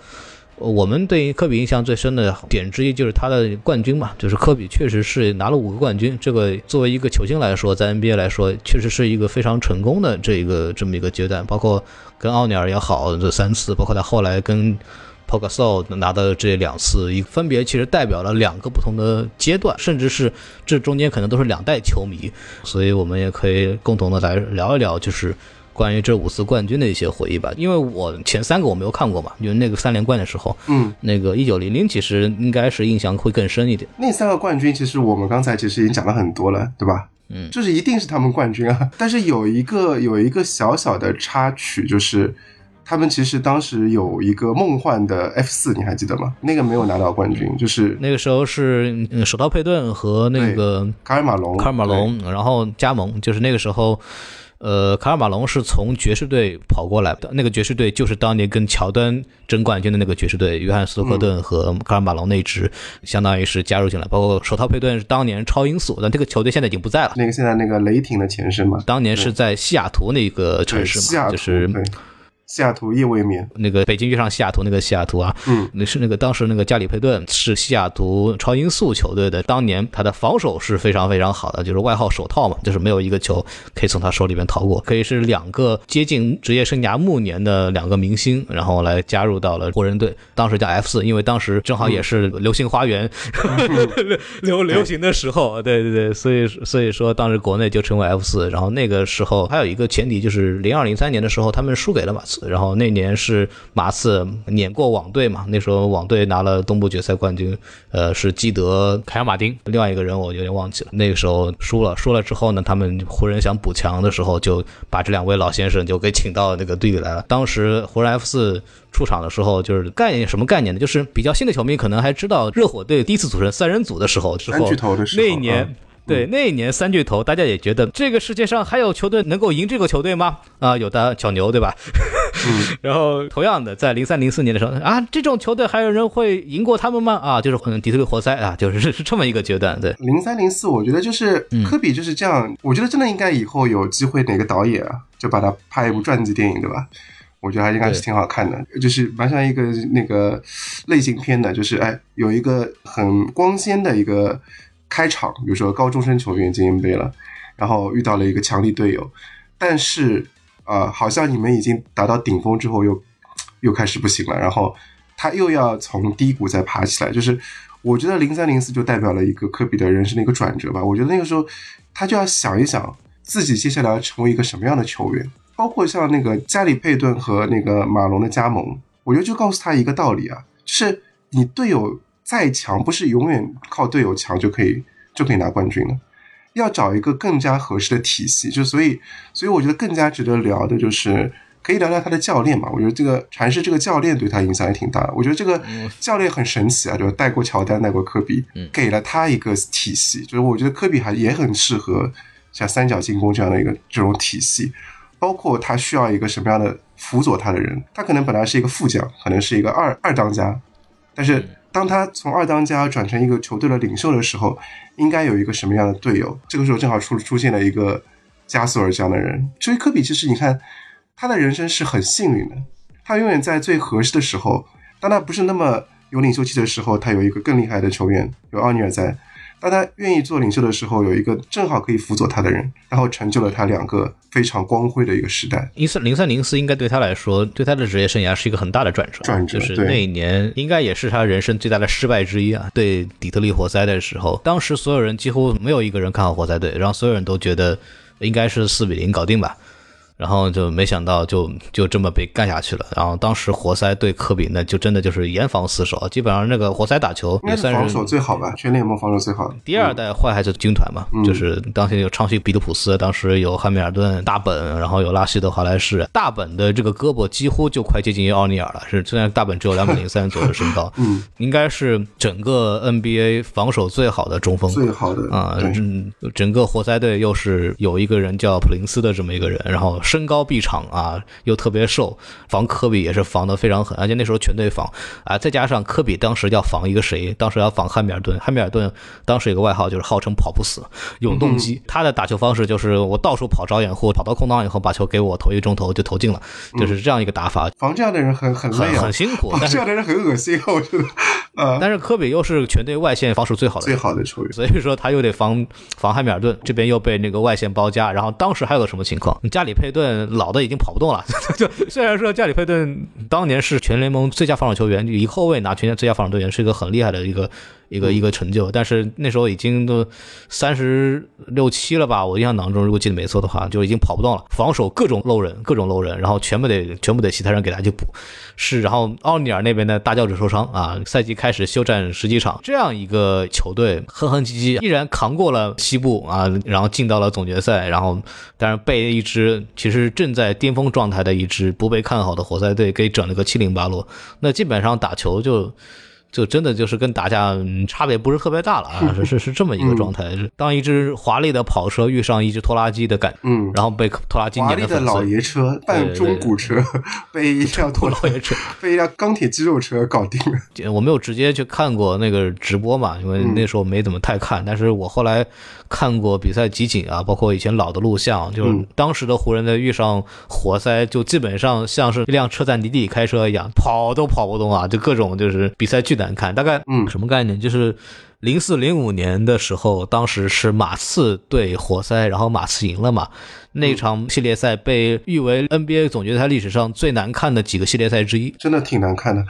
我们对于科比印象最深的点之一就是他的冠军嘛，就是科比确实是拿了五个冠军。这个作为一个球星来说，在 NBA 来说，确实是一个非常成功的这一个这么一个阶段。包括跟奥尼尔也好，这三次，包括他后来跟 p o g a s o 拿的这两次，一分别其实代表了两个不同的阶段，甚至是这中间可能都是两代球迷，所以我们也可以共同的来聊一聊，就是关于这五次冠军的一些回忆吧。因为我前三个我没有看过嘛，就是那个三连冠的时候，嗯，那个一九零零其实应该是印象会更深一点。那三个冠军其实我们刚才其实已经讲了很多了，对吧？嗯就是一定是他们冠军啊。但是有一个有一个小小的插曲，就是他们其实当时有一个梦幻的 F 四，你还记得吗？那个没有拿到冠军，就是那个时候是嗯手套佩顿和那个卡尔马龙，卡尔马龙，然后加盟，就是那个时候。呃，卡尔马龙是从爵士队跑过来的，那个爵士队就是当年跟乔丹争冠军的那个爵士队，约翰斯托克顿和卡尔马龙那支，相当于是加入进来。包括手套佩顿是当年超音速，但这个球队现在已经不在了。那个现在那个雷霆的前身嘛，当年是在西雅图那个城，市嘛，就是对。西雅图夜未眠，那个北京遇上西雅图那个西雅图啊，嗯，那是那个当时那个加里佩顿是西雅图超音速球队的，当年他的防守是非常非常好的，就是外号手套嘛，就是没有一个球可以从他手里边逃过，可以是两个接近职业生涯暮年的两个明星，然后来加入到了湖人队，当时叫 F 四，因为当时正好也是流行花园、流流行的时候，对对对，所以所以说当时国内就称为 F 四，然后那个时候还有一个前提就是零二零三年的时候他们输给了马刺，然后那年是马刺碾过网队嘛，那时候网队拿了东部决赛冠军，呃是基德、凯尔马丁，另外一个人我有点忘记了，那个时候输了，输了之后呢，他们湖人想补强的时候就把这两位老先生就给请到那个队里来了，当时湖人 F 四。出场的时候就是概念什么概念呢？就是比较新的球迷可能还知道热火队第一次组成三人组的时候，之后三巨头的时候那一年。嗯对，那一年三巨头，大家也觉得这个世界上还有球队能够赢这个球队吗？啊，有的小牛，对吧？嗯 然后同样的，在零三零四年的时候啊，这种球队还有人会赢过他们吗？啊，就是可能，底特律活塞啊，就是是这么一个阶段。对，零三零四，我觉得就是嗯科比就是这样，我觉得真的应该以后有机会哪个导演啊，就把他拍一部传记电影，对吧？我觉得还应该是挺好看的，就是蛮像一个那个类型片的，就是哎有一个很光鲜的一个开场，比如说高中生球员进 NBA 了，然后遇到了一个强力队友，但是呃好像你们已经达到顶峰之后又又开始不行了，然后他又要从低谷再爬起来，就是我觉得零三零四就代表了一个科比的人生的一个转折吧。我觉得那个时候他就要想一想自己接下来要成为一个什么样的球员，包括像那个加里佩顿和那个马龙的加盟，我觉得就告诉他一个道理啊，就是你队友再强，不是永远靠队友强就可以就可以拿冠军的。要找一个更加合适的体系，就所以，所以我觉得更加值得聊的就是可以聊聊他的教练嘛。我觉得这个禅师这个教练对他影响也挺大的。我觉得这个教练很神奇啊，就是带过乔丹，带过科比，给了他一个体系。就是我觉得科比还也很适合像三角进攻这样的一个这种体系，包括他需要一个什么样的辅佐他的人。他可能本来是一个副将，可能是一个二二当家，但是当他从二当家转成一个球队的领袖的时候，应该有一个什么样的队友？这个时候正好出出现了一个加索尔这样的人。所以科比其实你看，他的人生是很幸运的，他永远在最合适的时候，当他不是那么有领袖气的时候，他有一个更厉害的球员，有奥尼尔在。当他愿意做领袖的时候，有一个正好可以辅佐他的人，然后成就了他两个非常光辉的一个时代。一三零三零四应该对他来说，对他的职业生涯是一个很大的转折，转折就是那一年应该也是他人生最大的失败之一啊。对底特律活塞的时候，当时所有人几乎没有一个人看好活塞队，然后所有人都觉得应该是四比零搞定吧。然后就没想到就就这么被干下去了。然后当时活塞对科比那，就真的就是严防死守，基本上那个活塞打球也算是防守最好吧，全联盟防守最好的。第二代坏孩子军团嘛，就是当时有昌西比德普斯，当时有汉密尔顿、大本，然后有拉希德华莱士。大本的这个胳膊几乎就快接近于奥尼尔了，是虽然大本只有两百零三左右身高，嗯，应该是整个 NBA 防守最好的中锋。最好的啊，嗯，整个活塞队又是有一个人叫普林斯的这么一个人，然后身高臂长啊，又特别瘦，防科比也是防的非常狠，而且那时候全队防啊，再加上科比当时要防一个谁，当时要防汉密尔顿，汉密尔顿当时有个外号就是号称跑不死，永动机，他的打球方式就是我到处跑找掩护，跑到空档以后把球给我投一中投就投进了，就是这样一个打法，防这样的人很很累啊很很，辛苦，防但是这样的人很恶心啊，我觉得。呃，但是科比又是全队外线防守最好的最。好的球员。所以说他又得防防汉密尔顿，这边又被那个外线包夹，然后当时还有个什么情况？加里佩顿老的已经跑不动了，就虽然说加里佩顿当年是全联盟最佳防守球员，以后卫拿全年最佳防守队员是一个很厉害的一个一个一个成就，但是那时候已经都三十六七了吧，我印象当中如果记得没错的话，就已经跑不动了，防守各种漏人，各种漏人，然后全部得全部得其他人给他去补，是，然后奥尼尔那边的大教主受伤啊，赛季开始休战十几场，这样一个球队哼哼唧唧，依然扛过了西部啊，然后进到了总决赛，然后但是被一支其实正在巅峰状态的一支不被看好的活塞队给整了个七零八落，那基本上打球就。就真的就是跟打架、嗯差别不是特别大了啊，是是是这么一个状态。是当一只华丽的跑车遇上一只拖拉机的感，嗯，然后被拖拉机华丽的老碾得粉碎。爷车、半中古车被一辆拖老爷车，被一辆钢铁肌肉车搞定了。我没有直接去看过那个直播嘛，因为那时候没怎么太看。但是我后来看过比赛集锦啊，包括以前老的录像，就是嗯当时的湖人队遇上活塞，就基本上像是一辆车在泥地里开车一样，跑都跑不动啊，就各种就是比赛巨难看。大概嗯什么概念？就是。零四零五年的时候，当时是马刺对活塞，然后马刺赢了嘛。那场系列赛被誉为 NBA 总决赛历史上最难看的几个系列赛之一，真的挺难看的，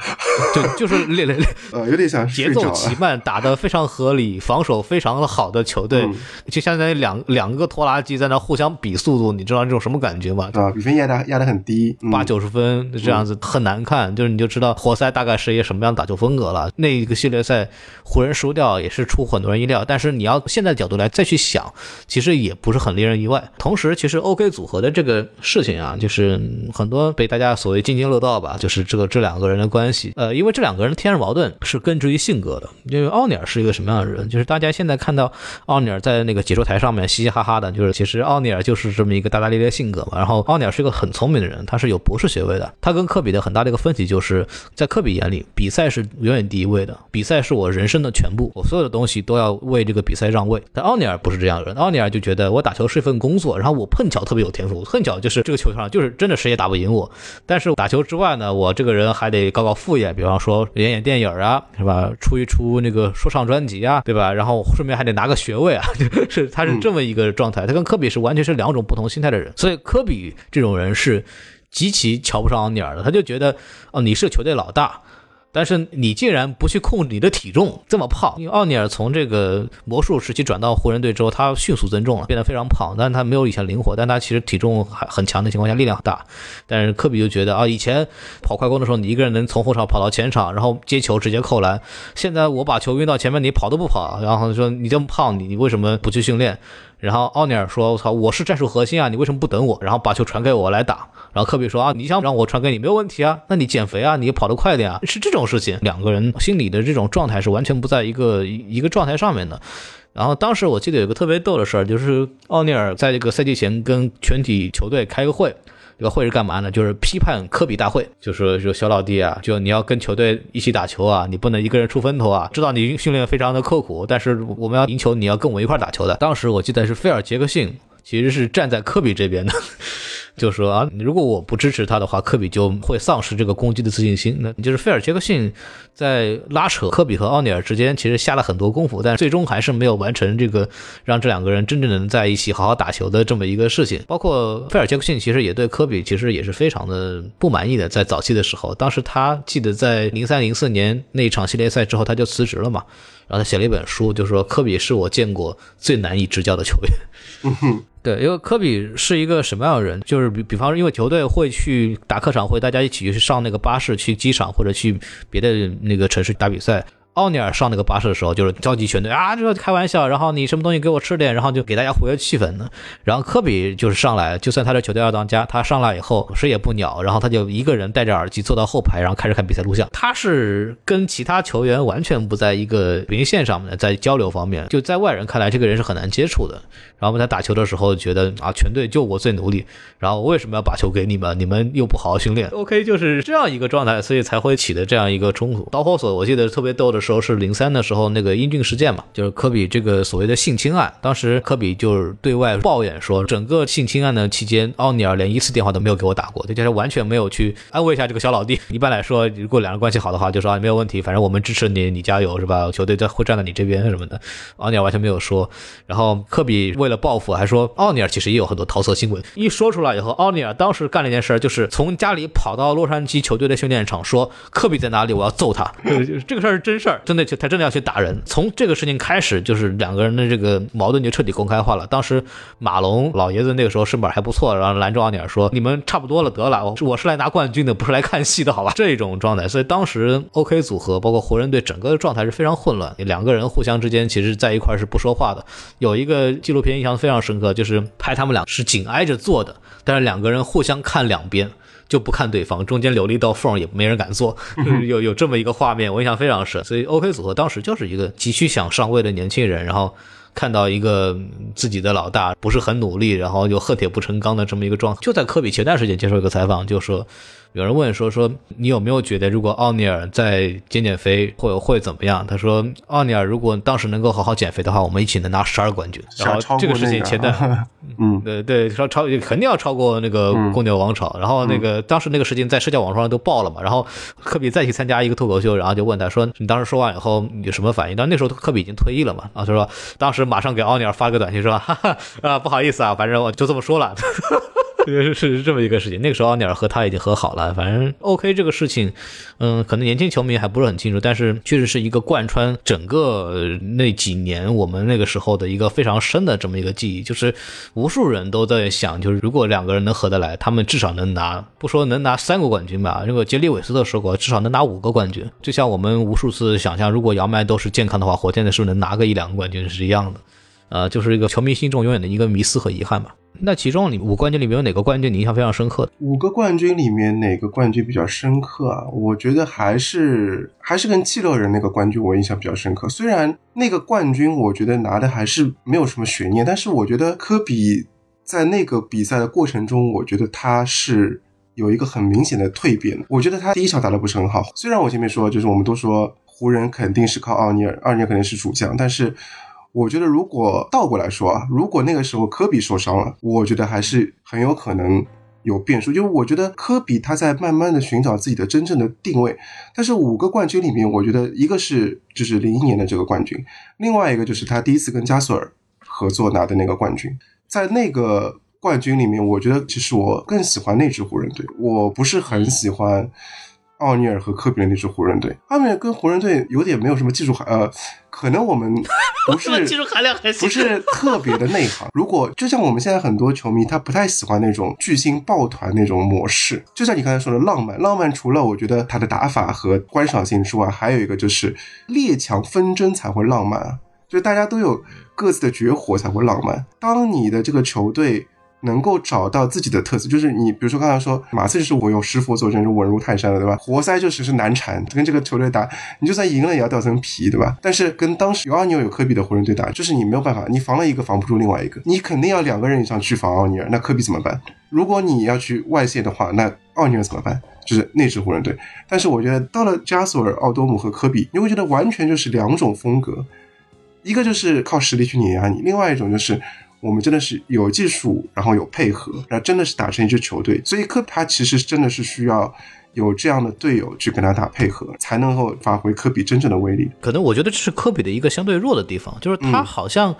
就就是累累 呃，有点想节。奏极慢，打得非常合理，防守非常的好的球队，嗯就相当于两两个拖拉机在那互相比速度，你知道这种什么感觉吗？对吧？比分压得压得很低，嗯八九十分这样子很难看，就是你就知道活塞大概是一个什么样的打球风格了。那一个系列赛湖人输掉也是出乎很多人意料，但是你要现在角度来再去想，其实也不是很令人意外。同时，其实 OK 组合的这个事情啊，就是很多被大家所谓津津乐道吧，就是这个这两个人的关系。呃，因为这两个人的天然矛盾是根植于性格的。因为奥尼尔是一个什么样的人？就是大家现在看到奥尼尔在那个解说台上面嘻嘻哈哈的，就是其实奥尼尔就是这么一个大大咧咧性格嘛。然后奥尼尔是一个很聪明的人，他是有博士学位的。他跟科比的很大的一个分歧就是在科比眼里，比赛是远远第一位的，比赛是我人生的全部，我所有的东西都要为这个比赛让位。但奥尼尔不是这样的人，奥尼尔就觉得我打球是一份工作，然后我碰巧特别有天赋，碰巧就是这个球场上就是真的谁也打不赢我。但是打球之外呢，我这个人还得搞搞副业，比方说演演电影啊，是吧？出一出那个说唱专辑啊，对吧？然后顺便还得拿个学位啊，就是他是这么一个状态。他跟科比是完全是两种不同心态的人，所以科比这种人是极其瞧不上奥尼尔的，他就觉得哦，你是球队老大。但是你竟然不去控制你的体重，这么胖。因为奥尼尔从这个魔术时期转到湖人队之后，他迅速增重了，变得非常胖，但是他没有以前灵活，但他其实体重还很强的情况下，力量很大。但是科比就觉得啊，以前跑快攻的时候，你一个人能从后场跑到前场，然后接球直接扣篮。现在我把球运到前面，你跑都不跑，然后说你这么胖，你你为什么不去训练？然后奥尼尔说：“我操，我是战术核心啊，你为什么不等我？然后把球传给我来打。”然后科比说：“啊，你想让我传给你没有问题啊，那你减肥啊，你跑得快点啊，是这种事情。”两个人心里的这种状态是完全不在一个一个状态上面的。然后当时我记得有个特别逗的事儿，就是奥尼尔在这个赛季前跟全体球队开个会。这个会是干嘛呢？就是批判科比大会，就说说小老弟啊，就你要跟球队一起打球啊，你不能一个人出风头啊。知道你训练非常的刻苦，但是我们要赢球，你要跟我一块打球的。当时我记得是菲尔杰克逊其实是站在科比这边的，就说啊，如果我不支持他的话，科比就会丧失这个攻击的自信心。那就是菲尔杰克逊在拉扯科比和奥尼尔之间，其实下了很多功夫，但最终还是没有完成这个让这两个人真正能在一起好好打球的这么一个事情。包括菲尔杰克逊其实也对科比其实也是非常的不满意的，在早期的时候，当时他记得在零三零四年那一场系列赛之后，他就辞职了嘛。然后他写了一本书，就说科比是我见过最难以执教的球员。对，因为科比是一个什么样的人？就是比比方说，因为球队会去打客场会，大家一起去上那个巴士去机场或者去别的那个城市打比赛。奥尼尔上那个巴士的时候，就是召集全队啊，就开玩笑，然后你什么东西给我吃点，然后就给大家活跃气氛呢。然后科比就是上来，就算他的球队二当家，他上来以后谁也不鸟，然后他就一个人戴着耳机坐到后排，然后开始看比赛录像。他是跟其他球员完全不在一个平行线上面，在交流方面，就在外人看来，这个人是很难接触的。然后我在打球的时候觉得啊，全队就我最努力，然后为什么要把球给你们？你们又不好好训练？OK，就是这样一个状态，所以才会起的这样一个冲突。导火索我记得特别逗的时候是零三的时候那个英俊事件嘛，就是科比这个所谓的性侵案，当时科比就是对外抱怨说，整个性侵案的期间，奥尼尔连一次电话都没有给我打过，这就是完全没有去安慰一下这个小老弟。一般来说，如果两人关系好的话，就说啊没有问题，反正我们支持你，你加油是吧？球队在会站在你这边什么的。奥尼尔完全没有说，然后科比为了报复还说奥尼尔其实也有很多桃色新闻，一说出来以后，奥尼尔当时干了一件事儿，就是从家里跑到洛杉矶球队的训练场说科比在哪里，我要揍他。这个事儿是真事儿，真的就他真的要去打人。从这个事情开始，就是两个人的这个矛盾就彻底公开化了。当时马龙老爷子那个时候身板还不错，然后拦住奥尼尔说：“你们差不多了，得了，我我是来拿冠军的，不是来看戏的，好吧？”这种状态，所以当时 OK 组合包括湖人队整个的状态是非常混乱，两个人互相之间其实在一块儿是不说话的。有一个纪录片印象非常深刻，就是拍他们俩是紧挨着坐的，但是两个人互相看两边。就不看对方，中间留了一道缝，也没人敢做，有有这么一个画面，我印象非常深。所以 OK 组合当时就是一个急需想上位的年轻人，然后。看到一个自己的老大不是很努力，然后又恨铁不成钢的这么一个状态，就在科比前段时间接受一个采访，就说。有人问说说你有没有觉得如果奥尼尔再减减肥会会怎么样？他说奥尼尔如果当时能够好好减肥的话，我们一起能拿十二冠军。然后这个事情前段，嗯，对对，超超肯定要超过那个公牛王朝。然后那个当时那个事情在社交网络上都爆了嘛。然后科比再去参加一个脱口秀，然后就问他说你当时说完以后有什么反应？但那时候科比已经退役了嘛。啊，他说当时马上给奥尼尔发个短信说哈哈啊不好意思啊，反正我就这么说了。是是这么一个事情，那个时候奥尼尔和他已经和好了。反正 OK 这个事情，嗯，可能年轻球迷还不是很清楚，但是确实是一个贯穿整个那几年我们那个时候的一个非常深的这么一个记忆。就是无数人都在想，就是如果两个人能合得来，他们至少能拿，不说能拿三个冠军吧。那个杰里韦斯特说过，至少能拿五个冠军。就像我们无数次想象，如果姚麦都是健康的话，火箭的是不是能拿个一两个冠军是一样的？呃，就是一个球迷心中永远的一个迷思和遗憾吧。那其中你五冠军里面有哪个冠军你印象非常深刻的？五个冠军里面哪个冠军比较深刻啊？我觉得还是还是跟七六人那个冠军我印象比较深刻。虽然那个冠军我觉得拿的还是没有什么悬念，但是我觉得科比在那个比赛的过程中，我觉得他是有一个很明显的蜕变。我觉得他第一场打的不是很好。虽然我前面说就是我们都说湖人肯定是靠奥尼尔，奥尼尔肯定是主将，但是。我觉得，如果倒过来说啊，如果那个时候科比受伤了，我觉得还是很有可能有变数。因为我觉得科比他在慢慢的寻找自己的真正的定位。但是五个冠军里面，我觉得一个是就是零一年的这个冠军，另外一个就是他第一次跟加索尔合作拿的那个冠军。在那个冠军里面，我觉得其实我更喜欢那支湖人队，我不是很喜欢。奥尼尔和科比的那支湖人队，奥尼尔跟湖人队有点没有什么技术含，呃，可能我们 不是技术含量还不是特别的内行。如果就像我们现在很多球迷，他不太喜欢那种巨星抱团那种模式。就像你刚才说的浪漫，浪漫除了我觉得他的打法和观赏性之外，还有一个就是列强纷争才会浪漫，就是大家都有各自的绝活才会浪漫。当你的这个球队。能够找到自己的特色，就是你，比如说刚才说马刺就是我有师傅坐镇，是稳如泰山了，对吧？活塞就是是难缠，跟这个球队打，你就算赢了也要掉层皮，对吧？但是跟当时有奥尼尔有科比的湖人队打，就是你没有办法，你防了一个防不住另外一个，你肯定要两个人以上去防奥尼尔，那科比怎么办？如果你要去外线的话，那奥尼尔怎么办？就是那支湖人队。但是我觉得到了加索尔、奥多姆和科比，你会觉得完全就是两种风格，一个就是靠实力去碾压你，另外一种就是。我们真的是有技术，然后有配合，然后真的是打成一支球队。所以科他其实真的是需要有这样的队友去跟他打配合，才能够发挥科比真正的威力。可能我觉得这是科比的一个相对弱的地方，就是他好像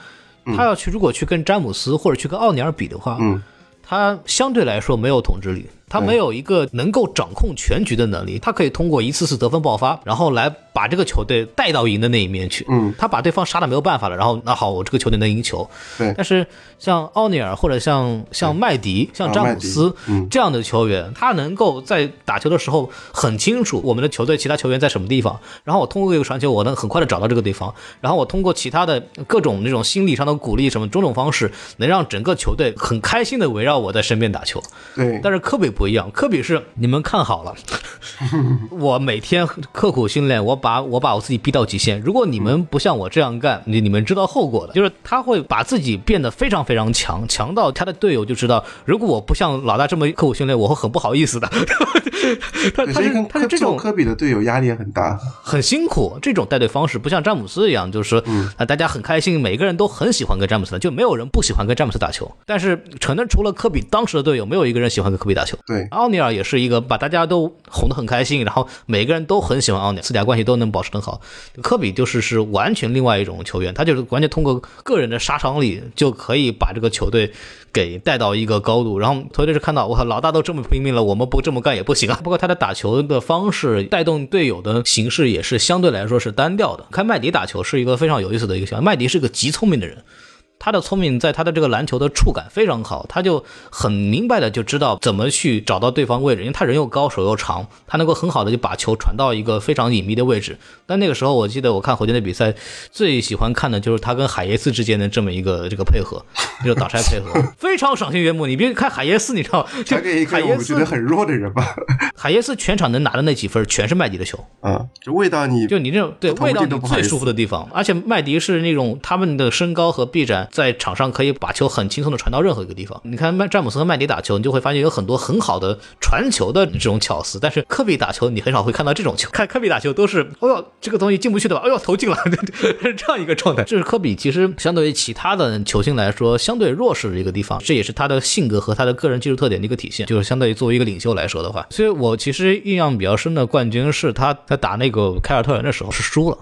他要去如果去跟詹姆斯或者去跟奥尼尔比的话，嗯，他相对来说没有统治力。他没有一个能够掌控全局的能力，他可以通过一次次得分爆发，然后来把这个球队带到赢的那一面去。嗯，他把对方杀的没有办法了，然后那好，我这个球队能赢球。对，但是像奥尼尔或者像像麦迪、像詹姆斯这样的球员，他能够在打球的时候很清楚我们的球队其他球员在什么地方，然后我通过一个传球，我能很快的找到这个地方，然后我通过其他的各种那种心理上的鼓励什么种种方式，能让整个球队很开心的围绕我在身边打球。对，但是科比不一样，科比是。你们看好了，我每天刻苦训练，我把我把我自己逼到极限。如果你们不像我这样干，你你们知道后果的，就是他会把自己变得非常非常强，强到他的队友就知道，如果我不像老大这么刻苦训练，我会很不好意思的。他他是他是这种科比的队友压力也很大，很辛苦。这种带队方式不像詹姆斯一样，就是说啊，大家很开心，每个人都很喜欢跟詹姆斯，就没有人不喜欢跟詹姆斯打球。但是可能除了科比当时的队友，没有一个人喜欢跟科比打球。对，奥尼尔也是。一个把大家都哄得很开心，然后每个人都很喜欢奥尼尔，私下关系都能保持很好。科比就是是完全另外一种球员，他就是完全通过个人的杀伤力就可以把这个球队给带到一个高度。然后球队是看到，我靠，老大都这么拼命了，我们不这么干也不行啊。包括他的打球的方式，带动队友的形式也是相对来说是单调的。看麦迪打球是一个非常有意思的一个项目，麦迪是个极聪明的人。他的聪明在他的这个篮球的触感非常好，他就很明白的就知道怎么去找到对方位置，因为他人又高手又长，他能够很好的就把球传到一个非常隐秘的位置。但那个时候我记得我看火箭队比赛最喜欢看的就是他跟海耶斯之间的这么一个这个配合，就是挡拆配合，非常赏心悦目。你别看海耶斯，你知道，就海耶斯我觉得很弱的人吧，海耶斯全场能拿的那几分全是麦迪的球。啊，就味道你就你这种对投不喂到你最舒服的地方，而且麦迪是那种他们的身高和臂展在场上可以把球很轻松的传到任何一个地方。你看麦詹姆斯和麦迪打球，你就会发现有很多很好的传球的这种巧思，但是科比打球你很少会看到这种球。看科比打球都是，哦哟这个东西进不去的吧？哎呦投进了，是 这样一个状态。这是科比其实相对于其他的球星来说相对弱势的一个地方，这也是他的性格和他的个人技术特点的一个体现。就是相对于作为一个领袖来说的话，所以我其实印象比较深的冠军是他在打那个凯尔特人的时候是输了。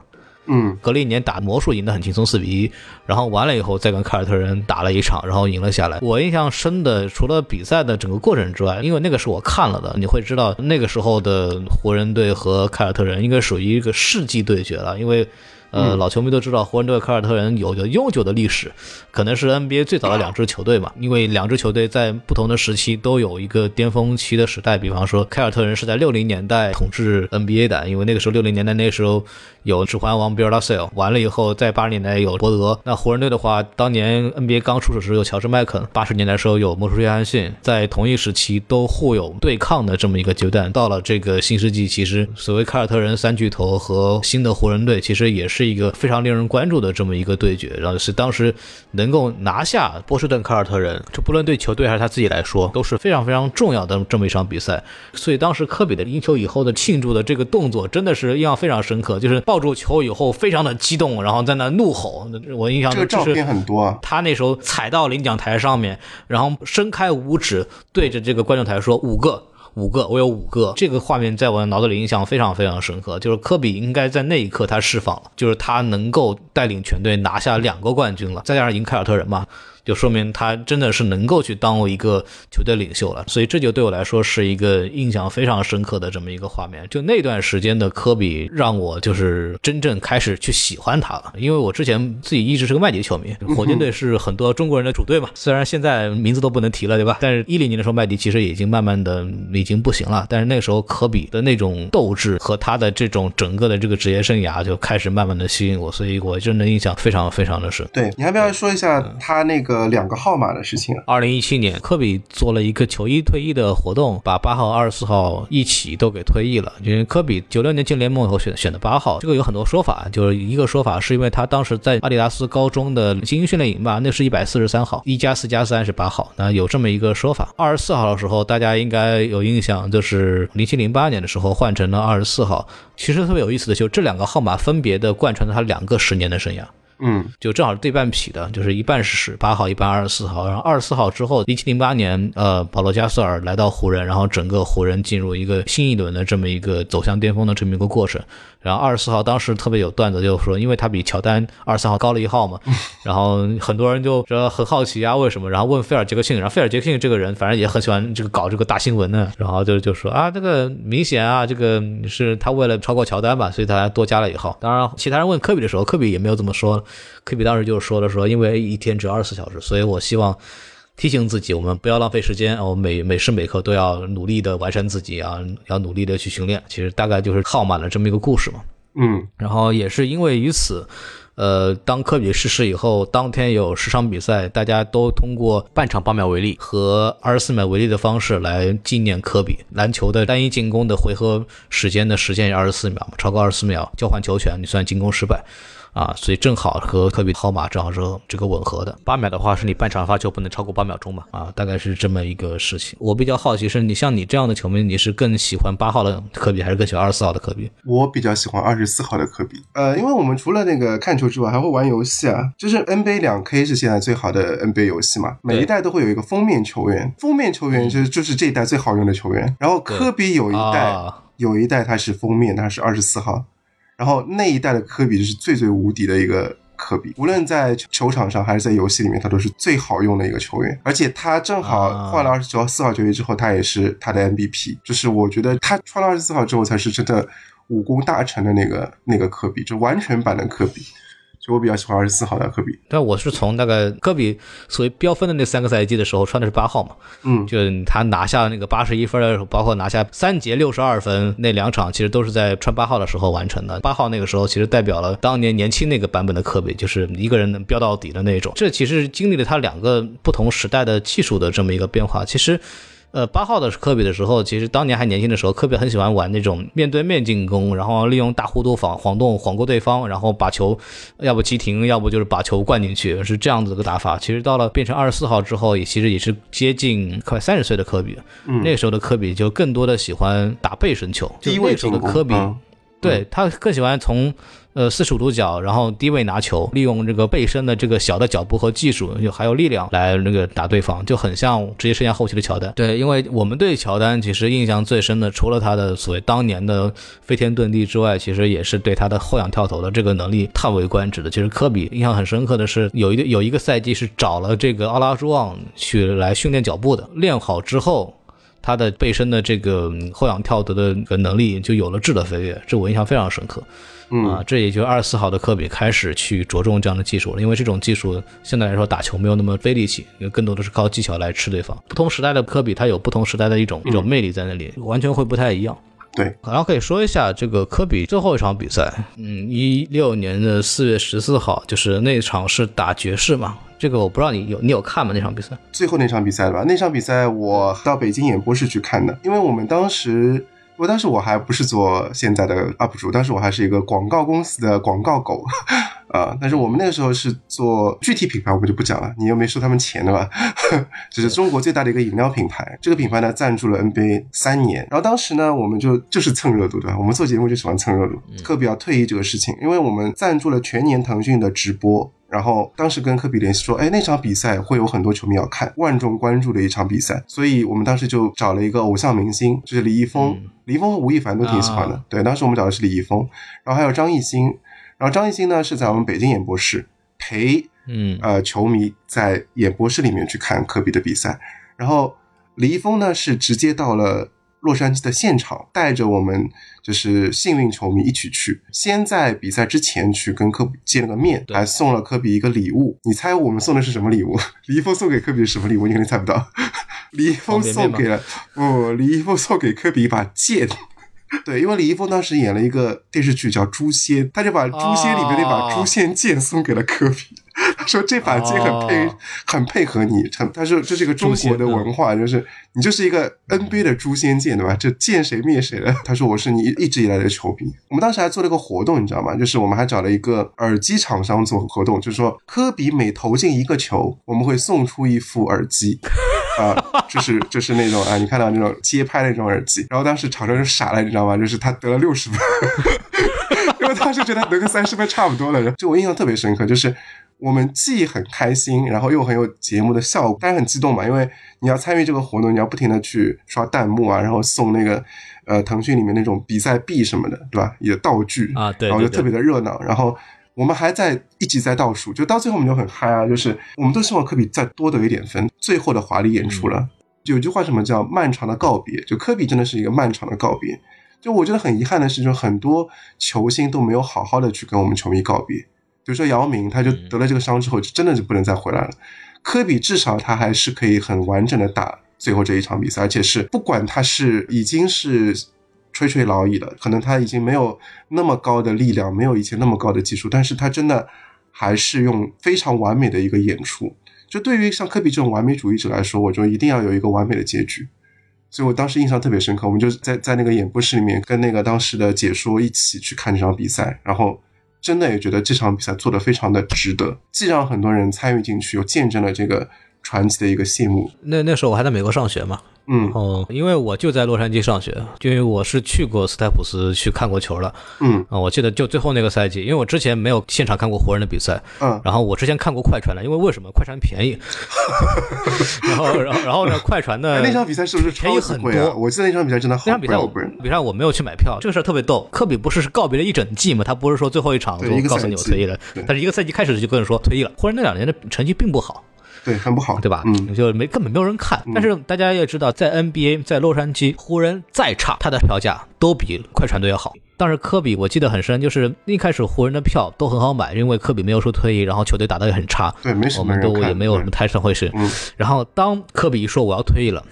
嗯，隔了一年打魔术赢得很轻松四比一，然后完了以后再跟凯尔特人打了一场，然后赢了下来。我印象深的除了比赛的整个过程之外，因为那个是我看了的，你会知道那个时候的湖人队和凯尔特人应该属于一个世纪对决了，因为。呃，老球迷都知道，湖人队、凯尔特人有着悠久的历史，可能是 NBA 最早的两支球队嘛。因为两支球队在不同的时期都有一个巅峰期的时代。比方说，凯尔特人是在六零年代统治 NBA 的，因为那个时候六零年代那时候有指环王 Bill Russell，完了以后在八十年代有伯德。那湖人队的话，当年 NBA 刚出手时有乔治麦肯，八十年代时候有魔术约翰逊，在同一时期都互有对抗的这么一个阶段。到了这个新世纪，其实所谓凯尔特人三巨头和新的湖人队，其实也是一个非常令人关注的这么一个对决。然后是当时能够拿下波士顿凯尔特人，这不论对球队还是他自己来说，都是非常非常重要的这么一场比赛。所以当时科比的赢球以后的庆祝的这个动作，真的是印象非常深刻，就是抱住球以后非常的激动，然后在那怒吼。我印象中就是这个照片很多啊，他那时候踩到领奖台上面，然后伸开五指对着这个观众台说五个。五个，我有五个，这个画面在我的脑子里印象非常非常深刻。就是科比应该在那一刻他释放了，就是他能够带领全队拿下两个冠军了，再加上赢凯尔特人嘛，就说明他真的是能够去当一个球队领袖了。所以这就对我来说是一个印象非常深刻的这么一个画面。就那段时间的科比，让我就是真正开始去喜欢他了。因为我之前自己一直是个麦迪球迷，火箭队是很多中国人的主队嘛，虽然现在名字都不能提了，对吧？但是一零年的时候，麦迪其实已经慢慢的已经不行了。但是那个时候科比的那种斗志和他的这种整个的这个职业生涯就开始慢慢的吸引我，所以我真的印象非常非常的深。对你还不要说一下他那个两个号码的事情？二零一七年，科比做了一个球衣退役的活动，把八号、二十四号一起都给退役了。因为科比九六年进联盟以后选选的八号，这个有很多说法，就是一个说法是因为他当时在阿迪达斯高中的精英训练营吧，那是一百四十三号，一加四加三是八号，那有这么一个说法。二十四号的时候，大家应该有印象，就是零七零八年的时候换成了二十四号。其实特别有意思的就是这两个号码分别的贯穿了他两个十年的生涯。嗯，就正好是对半匹的，就是一半是十八号，一半二十四号。然后二十四号之后，一七零八年，呃，保罗加索尔来到湖人，然后整个湖人进入一个新一轮的这么一个走向巅峰的这么一个过程。然后二十四号当时特别有段子，就是说，因为他比乔丹二十三号高了一号嘛，然后很多人就说很好奇啊，为什么？然后问菲尔杰克逊，然后菲尔杰克逊这个人反正也很喜欢这个搞这个大新闻呢，然后就就说啊，这个明显啊，这个是他为了超过乔丹吧，所以他多加了一号。当然，其他人问科比的时候，科比也没有这么说。科比当时就说了说，因为一天只有二十四小时，所以我希望提醒自己，我们不要浪费时间，我每每时每刻都要努力的完善自己啊，要努力的去训练。其实大概就是耗满了这么一个故事嘛。嗯，然后也是因为于此，呃，当科比逝世以后，当天有十场比赛，大家都通过半场八秒为例和二十四秒为例的方式来纪念科比。篮球的单一进攻的回合时间的时间是二十四秒嘛，超过二十四秒交换球权，你算进攻失败。啊，所以正好和科比号码正好是这个吻合的。八秒的话是你半场发球不能超过八秒钟嘛？啊，大概是这么一个事情。我比较好奇是你像你这样的球迷，你是更喜欢八号的科比，还是更喜欢二十四号的科比？我比较喜欢二十四号的科比。呃，因为我们除了那个看球之外，还会玩游戏啊。就是 NBA 两 K 是现在最好的 NBA 游戏嘛，每一代都会有一个封面球员，封面球员就是就是这一代最好用的球员。然后科比有一代啊有一代他是封面，他是二十四号，然后那一代的科比就是最最无敌的一个科比，无论在球场上还是在游戏里面，他都是最好用的一个球员。而且他正好啊换了二十九号四号球衣之后，他也是他的 MVP，就是我觉得他穿了二十四号之后才是真的武功大成的那个那个科比，就完全版的科比。所以我比较喜欢二十四号的科比。但我是从大概科比所谓飙分的那三个赛季的时候，穿的是八号嘛，嗯，就他拿下那个八十一分的时候，包括拿下三节六十二分那两场，其实都是在穿八号的时候完成的。八号那个时候其实代表了当年年轻那个版本的科比，就是一个人能飙到底的那种。这其实经历了他两个不同时代的技术的这么一个变化。其实。呃，八号的科比的时候，其实当年还年轻的时候，科比很喜欢玩那种面对面进攻，然后利用大弧度晃晃动晃过对方，然后把球要不急停，要不就是把球灌进去，是这样子的个打法。其实到了变成二十四号之后，也其实也是接近快三十岁的科比。嗯那个时候的科比就更多的喜欢打背身球，就那个时候，的科比，嗯对他更喜欢从呃四十五度角，然后低位拿球，利用这个背身的这个小的脚步和技术，就还有力量来那个打对方，就很像职业生涯后期的乔丹。对，因为我们对乔丹其实印象最深的，除了他的所谓当年的飞天遁地之外，其实也是对他的后仰跳投的这个能力叹为观止的。其实科比印象很深刻的是，有一个有一个赛季是找了这个奥拉朱旺去来训练脚步的，练好之后。他的背身的这个后仰跳投的能力就有了质的飞跃，这我印象非常深刻。嗯啊，这也就二十四号的科比开始去着重这样的技术了，因为这种技术相对来说打球没有那么费力气，因为更多的是靠技巧来吃对方。不同时代的科比，他有不同时代的一种一种魅力在那里，完全会不太一样。对，然后可以说一下这个科比最后一场比赛，嗯，一六年的四月十四号，就是那场是打爵士嘛，这个我不知道你有你有看吗？那场比赛？最后那场比赛吧，那场比赛我到北京演播室去看的，因为我们当时，我当时我还不是做现在的 UP 主，当时我还是一个广告公司的广告狗。啊，但是我们那个时候是做具体品牌，我们就不讲了，你又没收他们钱的吧？这是中国最大的一个饮料品牌，这个品牌呢赞助了 NBA 三年，然后当时呢我们就就是蹭热度，对吧？我们做节目就喜欢蹭热度。科比要退役这个事情，因为我们赞助了全年腾讯的直播，然后当时跟科比联系说，哎，那场比赛会有很多球迷要看，万众关注的一场比赛，所以我们当时就找了一个偶像明星，就是李易峰，李易峰和吴亦凡都挺喜欢的。啊。对，当时我们找的是李易峰，然后还有张艺兴，然后张艺兴呢是在我们北京演播室陪嗯。呃球迷在演播室里面去看科比的比赛，然后李易峰呢是直接到了洛杉矶的现场，带着我们就是幸运球迷一起去，先在比赛之前去跟科比见了个面，还送了科比一个礼物。你猜我们送的是什么礼物？李易峰送给科比是什么礼物？你肯定猜不到。李易峰送给了不，李易峰送给科比一把剑。对，因为李易峰当时演了一个电视剧叫《诛仙》，他就把《诛仙》里面那把哦诛仙剑送给了科比。他说这把剑很配、哦很配合你，很他说这是一个中国的文化，就是你就是一个 NBA 的诛仙剑，对吧？这见谁灭谁了。他说我是你一直以来的球迷。我们当时还做了个活动，你知道吗？就是我们还找了一个耳机厂商做活动，就是说科比每投进一个球，我们会送出一副耳机。啊，就是就是那种啊，你看到那种街拍的那种耳机，然后当时厂商就傻了，你知道吗？就是他得了六十分，因为当时觉得得个三十分差不多了。就我印象特别深刻，就是我们既很开心，然后又很有节目的效果，当然很激动嘛，因为你要参与这个活动，你要不停的去刷弹幕啊，然后送那个呃腾讯里面那种比赛币什么的，对吧？也道具啊对对对然后就特别的热闹，然后。我们还在一直在倒数，就到最后我们就很嗨啊！就是我们都希望科比再多得一点分，最后的华丽演出了。有句话什么叫漫长的告别？就科比真的是一个漫长的告别。就我觉得很遗憾的是，就很多球星都没有好好的去跟我们球迷告别。比如说姚明，他就得了这个伤之后，就真的就不能再回来了。科比至少他还是可以很完整的打最后这一场比赛，而且是不管他是已经是垂垂老矣了，可能他已经没有那么高的力量，没有以前那么高的技术，但是他真的还是用非常完美的一个演出。就对于像科比这种完美主义者来说，我觉得一定要有一个完美的结局。所以我当时印象特别深刻，我们就在在那个演播室里面跟那个当时的解说一起去看这场比赛，然后真的也觉得这场比赛做得非常的值得，既让很多人参与进去，又见证了这个传奇的一个谢幕。那那时候我还在美国上学嘛，嗯哦，因为我就在洛杉矶上学，就因为我是去过斯台普斯去看过球了嗯啊。我记得就最后那个赛季，因为我之前没有现场看过湖人的比赛，嗯然后我之前看过快船的，因为为什么快船便宜？然后然后然后呢，快船的哎那场比赛是不是便宜很？多我记得那场比赛真的好那场比赛我贵好贵。比赛我没有去买票，这个事儿特别逗。科比不是是告别了一整季嘛？他不是说最后一场对一个说告诉你我退役了对，但是一个赛季开始就跟人说退役了。湖人那两年的成绩并不好，对，很不好，对吧？嗯，就没根本没有人看。但是大家也知道，在 NBA，在洛杉矶，湖人再差，他的票价都比快船队要好。当时科比我记得很深，就是一开始湖人的票都很好买，因为科比没有说退役，然后球队打得也很差，对，没什我们都也没有什么太上回事。嗯，然后当科比一说我要退役了，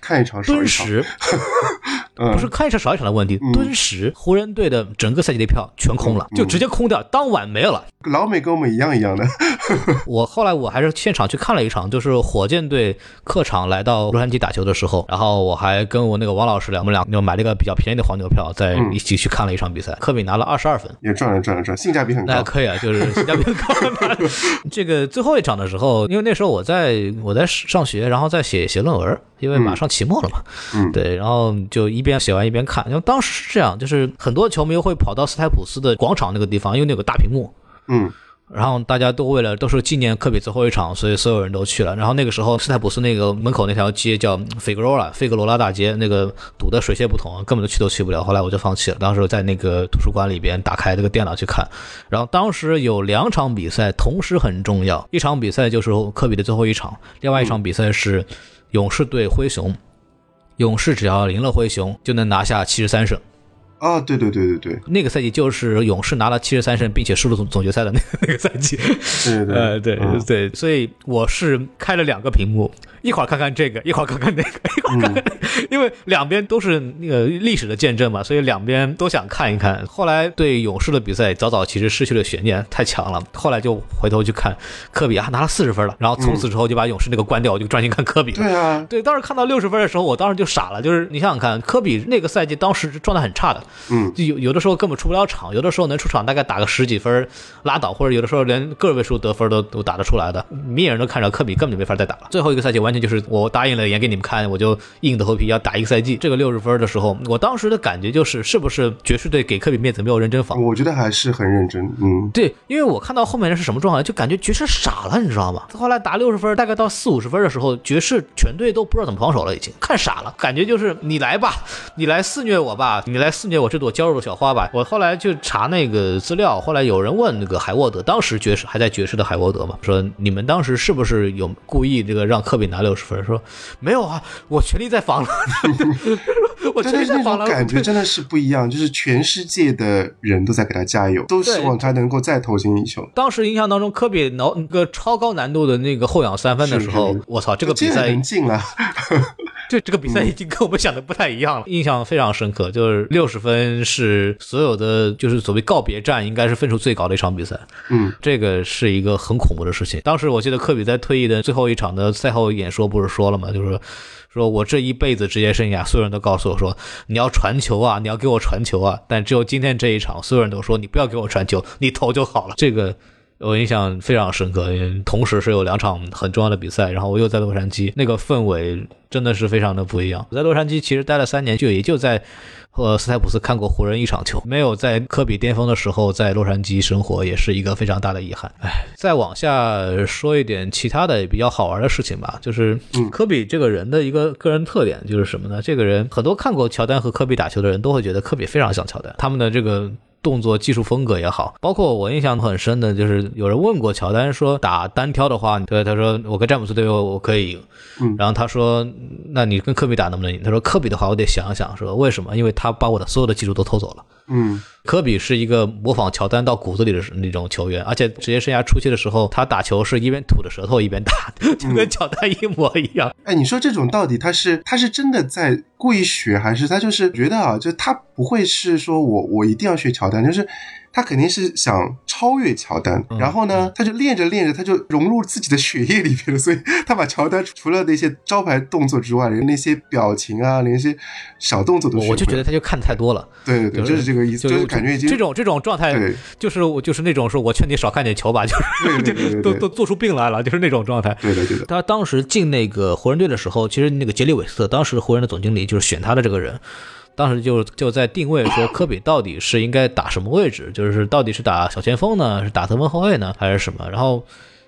看一场少顿一场，不是看一场少一场的问题，嗯顿时湖人队的整个赛季的票全空了，嗯就直接空掉，当晚没有了。老美跟我们一样一样的，我后来我还是现场去看了一场，就是火箭队客场来到洛杉矶打球的时候，然后我还跟我那个王老师俩，我们俩就买了一个比较便宜的黄牛票，在嗯一起去看了一场比赛。科比拿了二十二分。也赚了赚了赚，性价比很高。那可以啊，就是性价比很高。这个最后一场的时候，因为那时候我在我在上学，然后在写写论文，因为马上期末了嘛，嗯对，然后就一边写完一边看。因为当时是这样，就是很多球迷会跑到斯台普斯的广场那个地方，因为那有个大屏幕，嗯然后大家都为了都是纪念科比最后一场，所以所有人都去了。然后那个时候，斯台普斯那个门口那条街叫费格罗拉，费格罗拉大街，那个堵得水泄不通，根本就去都去不了。后来我就放弃了。当时在那个图书馆里边打开这个电脑去看，然后当时有两场比赛同时很重要，一场比赛就是科比的最后一场，另外一场比赛是勇士对灰熊。勇士只要赢了灰熊，就能拿下七十三胜。啊，对对对对对那个赛季就是勇士拿了七十三胜，并且输了总总决赛的那个那个赛季。对对呃，对嗯对，所以我是开了两个屏幕，一会儿看看这个，一会儿看看那个，一会儿看看那个，因为两边都是那个历史的见证嘛，所以两边都想看一看。后来对勇士的比赛早早其实失去了悬念，太强了。后来就回头去看科比啊，拿了四十分了，然后从此之后就把勇士那个关掉，我就专心看科比了。对啊，对，当时看到六十分的时候，我当时就傻了。就是你想想看，科比那个赛季当时状态很差的，嗯就有有的时候根本出不了场，有的时候能出场大概打个十几分拉倒，或者有的时候连个位数得分都都打得出来的。明眼人都看着科比根本就没法再打了。最后一个赛季完全就是我答应了演给你们看，我就硬着头皮要打一个赛季。这个六十分的时候，我当时的感觉就是是不是爵士队给科比面子没有认真防？我觉得还是很认真，嗯，对，因为我看到后面是什么状态，就感觉爵士傻了，你知道吗？后来打六十分，大概到四五十分的时候，爵士全队都不知道怎么防守了，已经看傻了，感觉就是你来吧，你来肆虐我吧，你来肆虐我这朵娇弱的小花吧。我后来就查那个资料，后来有人问那个海沃德，当时爵士还在爵士的海沃德嘛，说你们当时是不是有故意这个让科比拿六十分？说没有啊，我全力在防了，我对对，那全力在防了，种感觉真的是不一样，就是全世界的人都在给他加油，都希望他能够再投进一球。当时印象当中，科比挠那个超高难度的那个后仰三分的时候我操，这个比赛很近了，对这个比赛已经跟我们想的不太一样了，印象非常深刻。就是六十分是所有的就是所谓告别战，应该是分数最高的一场比赛。嗯，这个是一个很恐怖的事情。当时我记得科比在退役的最后一场的赛后演说不是说了吗？就是说我这一辈子职业生涯，所有人都告诉我说你要传球啊，你要给我传球啊。但只有今天这一场，所有人都说你不要给我传球，你投就好了。这个。我印象非常深刻，因为同时是有两场很重要的比赛，然后我又在洛杉矶，那个氛围真的是非常的不一样。我在洛杉矶其实待了三年，就也就在呃斯台普斯看过湖人一场球，没有在科比巅峰的时候在洛杉矶生活，也是一个非常大的遗憾。哎，再往下说一点其他的比较好玩的事情吧，就是嗯科比这个人的一个个人特点就是什么呢？这个人很多看过乔丹和科比打球的人都会觉得科比非常像乔丹，他们的这个。动作技术风格也好，包括我印象很深的，就是有人问过乔丹说打单挑的话，对他说我跟詹姆斯队友我可以赢，嗯然后他说那你跟科比打能不能赢？他说科比的话我得想想，说为什么？因为他把我的所有的技术都偷走了。嗯科比是一个模仿乔丹到骨子里的那种球员，而且职业生涯初期的时候，他打球是一边吐着舌头一边打，就跟乔丹一模一样。哎，你说这种到底他是他是真的在故意学，还是他就是觉得啊，就他不会是说我我一定要学乔丹，就是他肯定是想超越乔丹，嗯然后呢，他就练着练着，他就融入自己的血液里边了，所以他把乔丹除了那些招牌动作之外，连那些表情啊，连一些小动作都我就觉得他就看太多了，对对对，就是这个意思，就是感觉已经这种这种状态对，就是我就是那种说我劝你少看点球吧，就是 都都做出病来了，就是那种状态。对的对的，他当时进那个湖人队的时候，其实那个杰里韦斯特当时湖人的总经理就是选他的这个人，当时就就在定位说科比到底是应该打什么位置，就是到底是打小前锋呢，是打得分后卫呢，还是什么？然后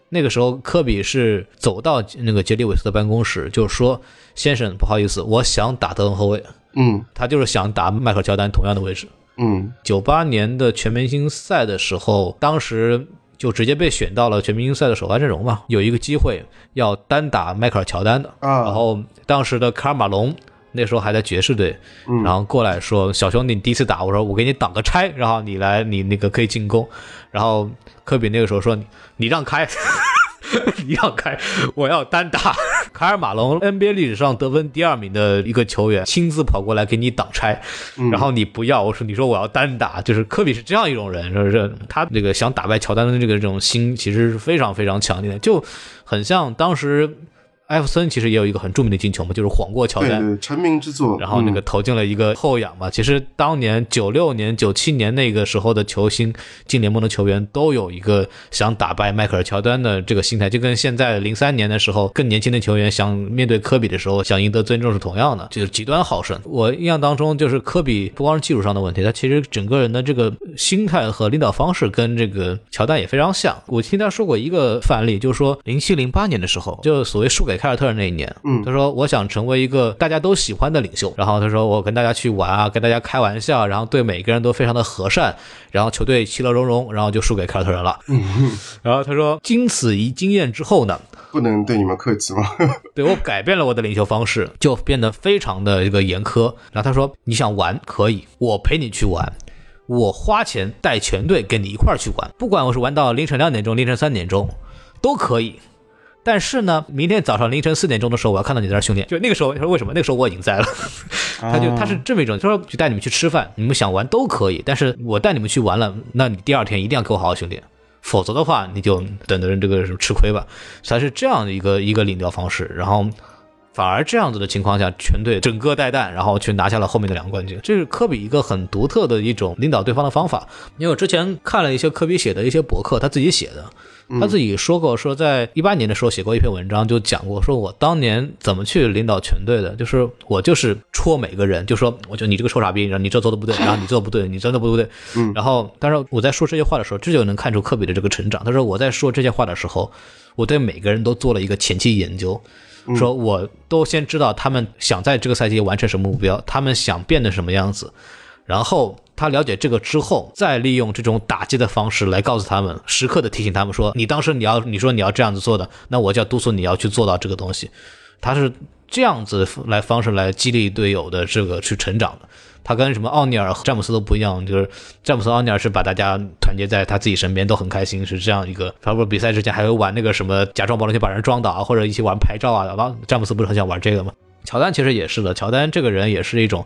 那个时候科比是走到那个杰里韦斯的办公室，就说：“先生，不好意思，我想打得分后卫。”嗯他就是想打迈克尔乔丹同样的位置。嗯九八年的全明星赛的时候，当时就直接被选到了全明星赛的首发阵容嘛，有一个机会要单打迈克尔乔丹的，啊，然后当时的卡尔马龙那时候还在爵士队，然后过来说：“小兄弟，你第一次打，我说我给你挡个拆，然后你来，你那个可以进攻。”然后科比那个时候说：“你让开。”你让开，我要单打。卡尔马龙 NBA 历史上得分第二名的一个球员，亲自跑过来给你挡拆，然后你不要，我说你说我要单打，就是科比是这样一种人，是不是？他这个想打败乔丹的这个这种心，其实是非常非常强烈的，就很像当时。艾弗森其实也有一个很著名的进球嘛，就是晃过乔丹，对对，成名之作。然后那个投进了一个后仰嘛。其实当年九六年、九七年那个时候的球星进联盟的球员都有一个想打败迈克尔乔丹的这个心态，就跟现在零三年的时候更年轻的球员想面对科比的时候想赢得尊重是同样的，就是极端好胜。我印象当中就是科比不光是技术上的问题，他其实整个人的这个心态和领导方式跟这个乔丹也非常像。我听他说过一个范例，就是说零七零八年的时候，就所谓输给。凯尔特人那一年，嗯，他说我想成为一个大家都喜欢的领袖，然后他说我跟大家去玩啊，跟大家开玩笑，然后对每个人都非常的和善，然后球队其乐融融，然后就输给凯尔特人了。嗯，然后他说经此一经验之后呢，不能对你们客气吗？对我改变了我的领袖方式，就变得非常的一个严苛。然后他说你想玩可以，我陪你去玩，我花钱带全队跟你一块儿去玩，不管我是玩到凌晨两点钟、凌晨三点钟，都可以。但是呢，明天早上凌晨四点钟的时候，我要看到你在这训练。就那个时候，他说为什么？那个时候我已经在了。他就他是这么一种，他说就带你们去吃饭，你们想玩都可以。但是我带你们去玩了，那你第二天一定要给我好好训练，否则的话你就等着这个什么吃亏吧。才是这样的一个一个领调方式，然后反而这样子的情况下，全队整个带弹，然后去拿下了后面的两个冠军。这是科比一个很独特的一种领导对方的方法。因为我之前看了一些科比写的一些博客，他自己写的。他自己说过，说在一八年的时候写过一篇文章，就讲过，说我当年怎么去领导全队的，就是我就是戳每个人，就说，我就你这个臭傻逼，然后你这做的不对，然后你做的不对，你真的不对，嗯，然后，但是我在说这些话的时候，这就能看出科比的这个成长。他说我在说这些话的时候，我对每个人都做了一个前期研究，说我都先知道他们想在这个赛季完成什么目标，他们想变得什么样子，然后。他了解这个之后，再利用这种打击的方式来告诉他们，时刻的提醒他们说：“你当时你要你说你要这样子做的，那我就要督促你要去做到这个东西。”他是这样子来方式来激励队友的这个去成长的。他跟什么奥尼尔、詹姆斯都不一样，就是詹姆斯、奥尼尔是把大家团结在他自己身边，都很开心，是这样一个。包括比赛之前还会玩那个什么假装保龄球把人撞倒啊，或者一起玩拍照啊。王詹姆斯不是很想玩这个吗？乔丹其实也是的，乔丹这个人也是一种。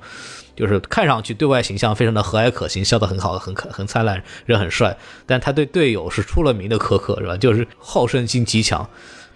就是看上去对外形象非常的和蔼可亲，笑得很好，很可很灿烂，人很帅。但他对队友是出了名的苛刻，是吧？就是好胜心极强，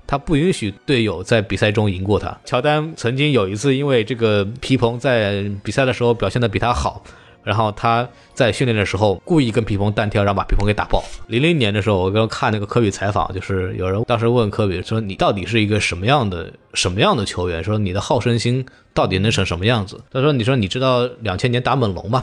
他不允许队友在比赛中赢过他。乔丹曾经有一次，因为这个皮蓬在比赛的时候表现的比他好。然后他在训练的时候故意跟皮蓬单挑，然后把皮蓬给打爆。零零年的时候，我刚看那个科比采访，就是有人当时问科比说：“你到底是一个什么样的什么样的球员？说你的好胜心到底能成什么样子？”他说：“你说你知道两千年打猛龙吗？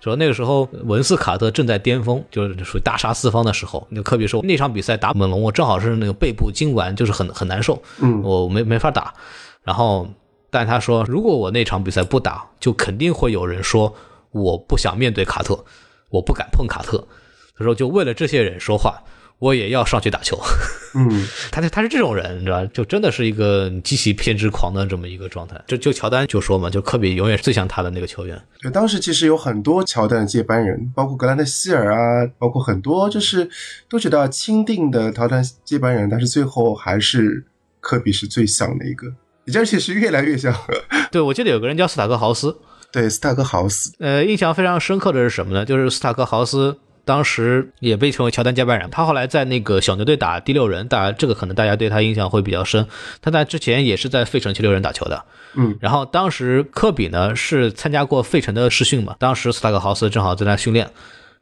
说那个时候文斯卡特正在巅峰，就是属于大杀四方的时候。那科比说那场比赛打猛龙，我正好是那个背部痉挛，就是很很难受，嗯，我没没法打。然后，但他说如果我那场比赛不打，就肯定会有人说。”我不想面对卡特，我不敢碰卡特。他说：“就为了这些人说话，我也要上去打球。”嗯，他他是这种人，你知道就真的是一个极其偏执狂的这么一个状态。就就乔丹就说嘛，就科比永远是最像他的那个球员。对，当时其实有很多乔丹的接班人，包括格兰特希尔啊，包括很多就是都觉得钦定的乔丹接班人，但是最后还是科比是最像的一个，而且是越来越像。对，我记得有个人叫斯塔克豪斯。对斯塔克豪斯，呃，印象非常深刻的是什么呢？就是斯塔克豪斯当时也被称为乔丹接班人。他后来在那个小牛队打第六人，打这个可能大家对他印象会比较深。他在之前也是在费城七六人打球的，嗯。然后当时科比呢是参加过费城的试训嘛，当时斯塔克豪斯正好在那训练，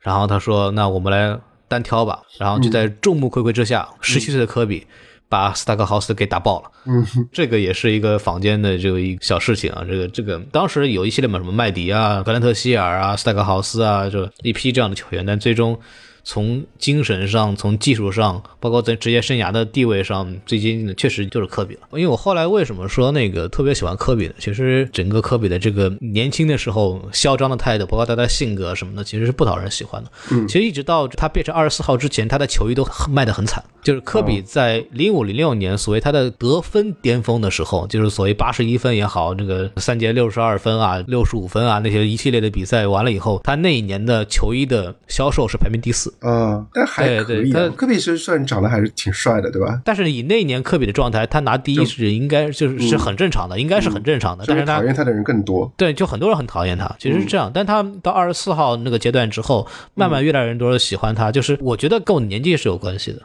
然后他说：“那我们来单挑吧。”然后就在众目睽睽之下，十七岁的科比。把斯塔克豪斯给打爆了，嗯，这个也是一个坊间的这个一小事情啊。这个这个当时有一系列嘛，什么麦迪啊、格兰特希尔啊、斯塔克豪斯啊，就一批这样的球员，但最终从精神上、从技术上，包括在职业生涯的地位上，最接近的确实就是科比了。因为我后来为什么说那个特别喜欢科比呢？其实整个科比的这个年轻的时候嚣张的态度，包括他的性格什么的，其实是不讨人喜欢的。嗯其实一直到他变成二十四号之前，他的球衣都很卖得很惨。就是科比在零五零六年所谓他的得分巅峰的时候，就是所谓八十一分也好，这个三节六十二分啊、六十五分啊那些一系列的比赛完了以后，他那一年的球衣的销售是排名第四。啊，但还对可以、啊。对他科比是算长得还是挺帅的，对吧？但是以那一年科比的状态，他拿第一是应该就是是很正常的，应该是很正常的。说但是他讨厌他的人更多。对，就很多人很讨厌他，其实是这样。但他到二十四号那个阶段之后，慢慢越来越多人喜欢他，就是我觉得跟我年纪是有关系的。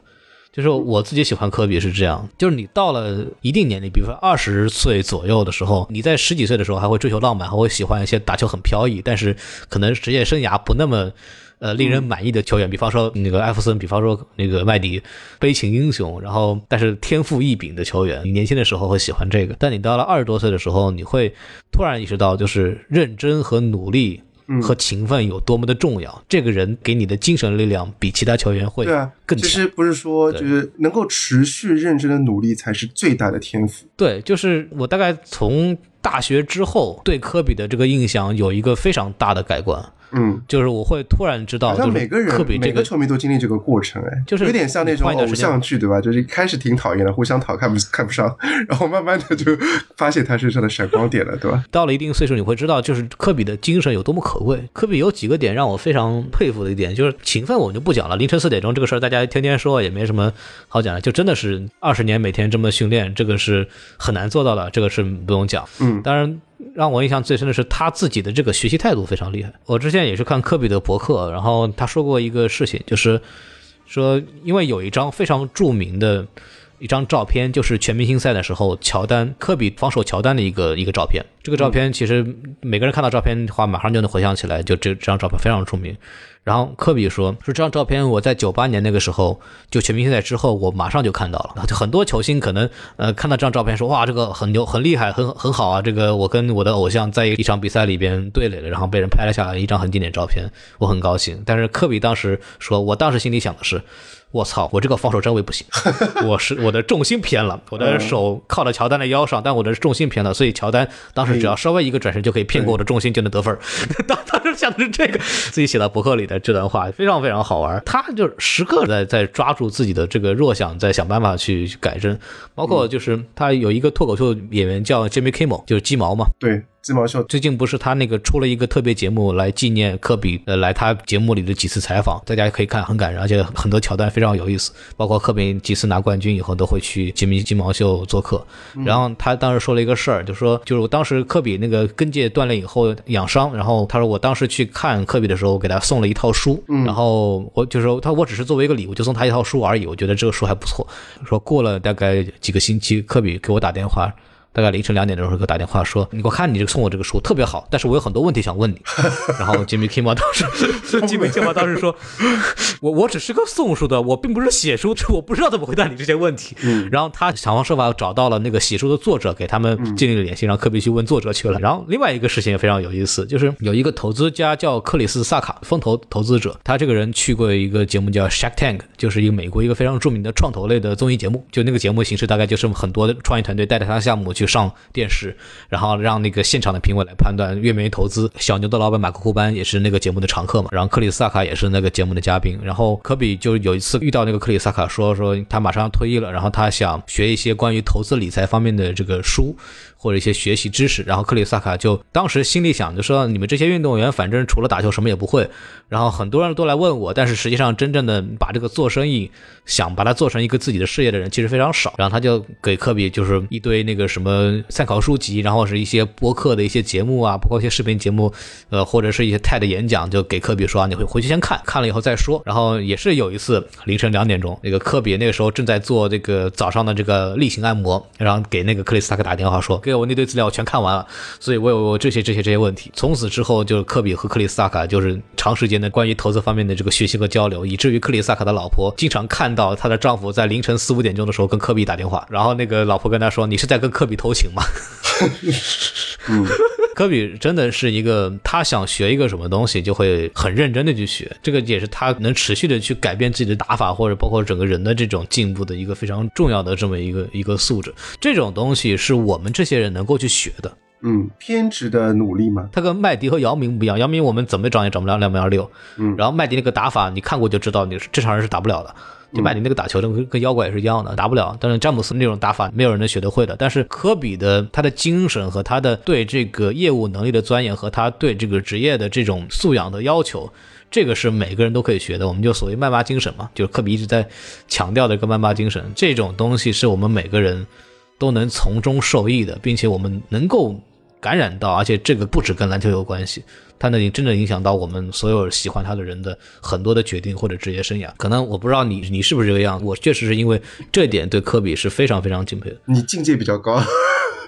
就是我自己喜欢科比是这样，就是你到了一定年龄，比如说二十岁左右的时候，你在十几岁的时候还会追求浪漫，还会喜欢一些打球很飘逸，但是可能职业生涯不那么。呃，令人满意的球员，比方说那个艾弗森，比方说那个麦迪，悲情英雄，然后但是天赋异禀的球员，你年轻的时候会喜欢这个，但你到了二十多岁的时候，你会突然意识到，就是认真和努力和勤奋有多么的重要。这个人给你的精神力量比其他球员会对啊，更强。其实不是说就是能够持续认真的努力才是最大的天赋。对，就是我大概从大学之后对科比的这个印象有一个非常大的改观，嗯，就是我会突然知道，好像就是每个人每个球迷都经历这个过程，哎，就是有点像那种偶像剧，对吧？就是一开始挺讨厌的，互相讨看不看不上，然后慢慢的就发现他身上的闪光点了，对吧？到了一定岁数，你会知道，就是科比的精神有多么可贵。科比有几个点让我非常佩服的一点，就是勤奋，我们就不讲了。凌晨四点钟这个事儿，大家天天说也没什么好讲的，就真的是二十年每天这么训练，这个是很难做到的，这个是不用讲。嗯当然。让我印象最深的是他自己的这个学习态度非常厉害。我之前也是看科比的博客，然后他说过一个事情，就是说，因为有一张非常著名的一张照片，就是全明星赛的时候，乔丹科比防守乔丹的一个一个照片。这个照片其实每个人看到照片的话，马上就能回想起来，就这这张照片非常出名。然后科比说，说这张照片我在九八年那个时候，就全明星赛之后，我马上就看到了。就很多球星可能呃看到这张照片说，哇，这个很牛，很厉害，很很好啊。这个我跟我的偶像在一场比赛里边对垒了，然后被人拍了下来一张很经典照片，我很高兴。但是科比当时说，我当时心里想的是。我操！我这个防守真位不行，我是我的重心偏了，我的手靠在乔丹的腰上，但我的重心偏了，所以乔丹当时只要稍微一个转身就可以骗过我的重心，就能得分。当当时想的是这个，自己写到博客里的这段话非常非常好玩。他就时刻在在抓住自己的这个弱项，在想办法去去改正。包括就是他有一个脱口秀演员叫 Jimmy Kimmel，就是鸡毛嘛，对，鸡毛秀，最近不是他那个出了一个特别节目来纪念科比，呃，来他节目里的几次采访，大家可以看，很感人，而且很多桥段非常有意思。包括科比几次拿冠军以后都会去杰米鸡毛秀做客，然后他当时说了一个事儿，就说就是我当时科比那个跟腱断裂以后养伤，然后他说我当时去看科比的时候，给他送了一套书，然后我就说他我只是作为一个礼物就送他一套书而已，我觉得这个书还不错。说过了大概几个星期，科比给我打电话。大概凌晨两点的时候给我打电话说，你给我看你这个送我这个书特别好，但是我有很多问题想问你。然后 Jimmy Kimmel 当时，Jimmy Kimmel 当时说，我我只是个送书的，我并不是写书，我不知道怎么回答你这些问题。然后他想方设法找到了那个写书的作者，给他们建立了联系，让科比去问作者去了。然后另外一个事情也非常有意思，就是有一个投资家叫克里斯萨卡，风投投资者，他这个人去过一个节目叫 Shark Tank，就是一个美国一个非常著名的创投类的综艺节目。就那个节目形式大概就是很多的创业团队带着他的项目去上电视，然后让那个现场的评委来判断愿不愿意投资。小牛的老板马克库班也是那个节目的常客嘛，然后克里斯萨卡也是那个节目的嘉宾。然后科比就有一次遇到那个克里斯萨卡说说他马上要退役了，然后他想学一些关于投资理财方面的这个书或者一些学习知识。然后克里斯萨卡就当时心里想就说你们这些运动员反正除了打球什么也不会，然后很多人都来问我，但是实际上真正的把这个做生意想把它做成一个自己的事业的人其实非常少。然后他就给科比就是一堆那个什么参考书籍，然后是一些播客的一些节目啊，包括一些视频节目，呃，或者是一些 TED 演讲，就给科比说啊你会回去先看看了以后再说。然后也是有一次凌晨两点钟，那个科比那个时候正在做这个早上的这个例行按摩，然后给那个克里斯塔克打电话说，给我那堆资料我全看完了，所以我有这些这些这些问题。从此之后，就是科比和克里斯萨卡就是长时间的关于投资方面的这个学习和交流，以至于克里斯萨卡的老婆经常看到她的丈夫在凌晨四五点钟的时候跟科比打电话，然后那个老婆跟他说：“你是在跟科比偷情吗？” 嗯，科比真的是一个，他想学一个什么东西，就会很认真的去学，这个也是他能持续的去改变自己的打法，或者包括整个人的这种进步的一个非常重要的这么一个一个素质。这种东西是我们这些人能够去学的。嗯，偏执的努力嘛，他跟麦迪和姚明不一样，姚明我们怎么长也长不了两米二六，嗯然后麦迪那个打法你看过就知道，你是正常人是打不了的。就麦迪那个打球的跟跟妖怪也是一样的，打不了。但是詹姆斯那种打法，没有人能学得会的。但是科比的他的精神和他的对这个业务能力的钻研和他对这个职业的这种素养的要求，这个是每个人都可以学的。我们就所谓曼巴精神嘛，就是科比一直在强调的一个曼巴精神。这种东西是我们每个人都能从中受益的，并且我们能够感染到，而且这个不止跟篮球有关系，它能真的影响到我们所有喜欢他的人的很多的决定或者职业生涯。可能我不知道你你是不是这个样子，我确实是因为这点对科比是非常非常敬佩的。你境界比较高。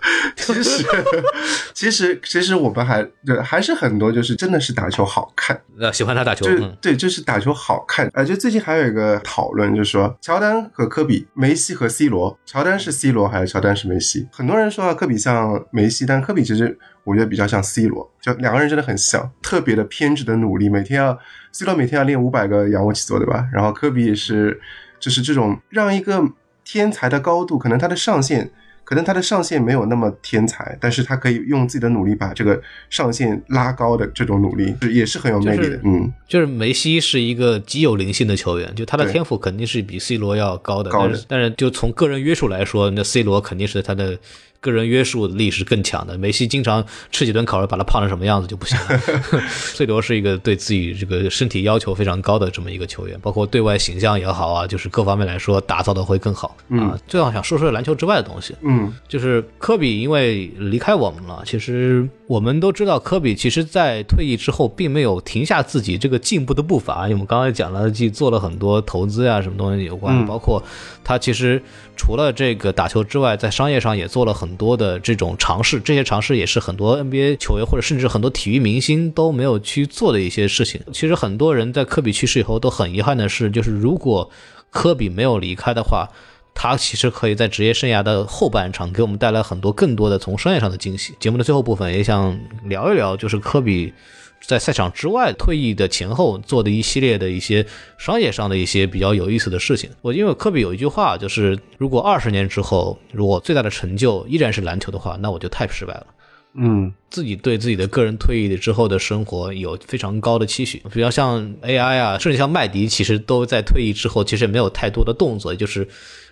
其实，其实，其实我们还对还是很多，就是真的是打球好看，呃，喜欢他打球，对，就是打球好看。呃，就最近还有一个讨论，就是说乔丹和科比，梅西和 C 罗，乔丹是 C 罗还是乔丹是梅西？很多人说啊科比像梅西，但科比其实我觉得比较像 C 罗，就两个人真的很像，特别的偏执的努力，每天要 C 罗每天要练五百个仰卧起坐，对吧？然后科比也是，就是这种让一个天才的高度，可能他的上限。可能他的上限没有那么天才，但是他可以用自己的努力把这个上限拉高的这种努力，也是很有魅力的。就是嗯，就是梅西是一个极有灵性的球员，就他的天赋肯定是比 C 罗要高的，高的但是但是就从个人约束来说，那 C 罗肯定是他的个人约束力是更强的。梅西经常吃几顿烤肉，把他胖成什么样子就不行了。最多是一个对自己这个身体要求非常高的这么一个球员，包括对外形象也好啊，就是各方面来说打造的会更好啊。最后想说说篮球之外的东西，嗯，就是科比因为离开我们了，其实我们都知道，科比其实在退役之后并没有停下自己这个进步的步伐。因为我们刚才讲了，既做了很多投资啊、什么东西有关，嗯包括他其实除了这个打球之外，在商业上也做了很多的这种尝试。这些尝试也是很多 NBA 球员或者甚至很多体育明星都没有去做的一些事情。其实很多人在科比去世以后都很遗憾的是，就是如果科比没有离开的话，他其实可以在职业生涯的后半场给我们带来很多更多的从商业上的惊喜。节目的最后部分也想聊一聊，就是科比在赛场之外退役的前后做的一系列的一些商业上的一些比较有意思的事情。我因为科比有一句话，就是如果二十年之后，如果最大的成就依然是篮球的话，那我就太失败了。嗯自己对自己的个人退役之后的生活有非常高的期许，比较像 AI 啊，甚至像麦迪，其实都在退役之后其实也没有太多的动作，就是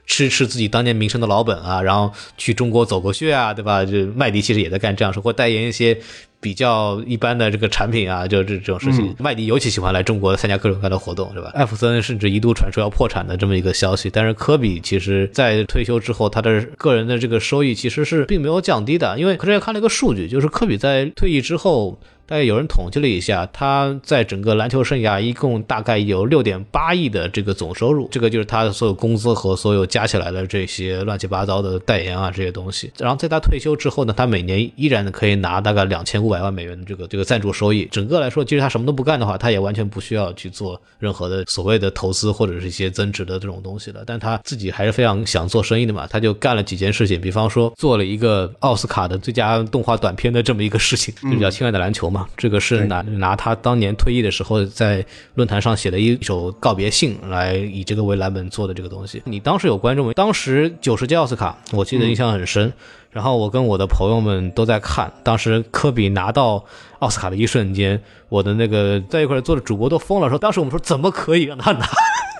吃吃自己当年名声的老本啊，然后去中国走过穴啊，对吧？就麦迪其实也在干这样事，或代言一些比较一般的这个产品啊，就这这种事情。麦迪尤其喜欢来中国参加各种各样的活动，是吧？艾弗森甚至一度传出要破产的这么一个消息，但是科比其实在退休之后，他的个人的这个收益其实是并没有降低的，因为可是也看了一个数据，就是科比在退役之后。大概有人统计了一下，他在整个篮球生涯一共大概有六点八亿的这个总收入，这个就是他的所有工资和所有加起来的这些乱七八糟的代言啊这些东西。然后在他退休之后呢，他每年依然可以拿大概两千五百万美元的这个这个赞助收益。整个来说，即使他什么都不干的话，他也完全不需要去做任何的所谓的投资或者是一些增值的这种东西了。但他自己还是非常想做生意的嘛，他就干了几件事情，比方说做了一个奥斯卡的最佳动画短片的这么一个事情，就叫《亲爱的篮球》嘛。这个是拿拿他当年退役的时候在论坛上写的一首告别信来以这个为蓝本做的这个东西。你当时有观众吗？当时九十届奥斯卡，我记得印象很深。然后我跟我的朋友们都在看，当时科比拿到奥斯卡的一瞬间，我的那个在一块做的主播都疯了，说当时我们说怎么可以让他拿？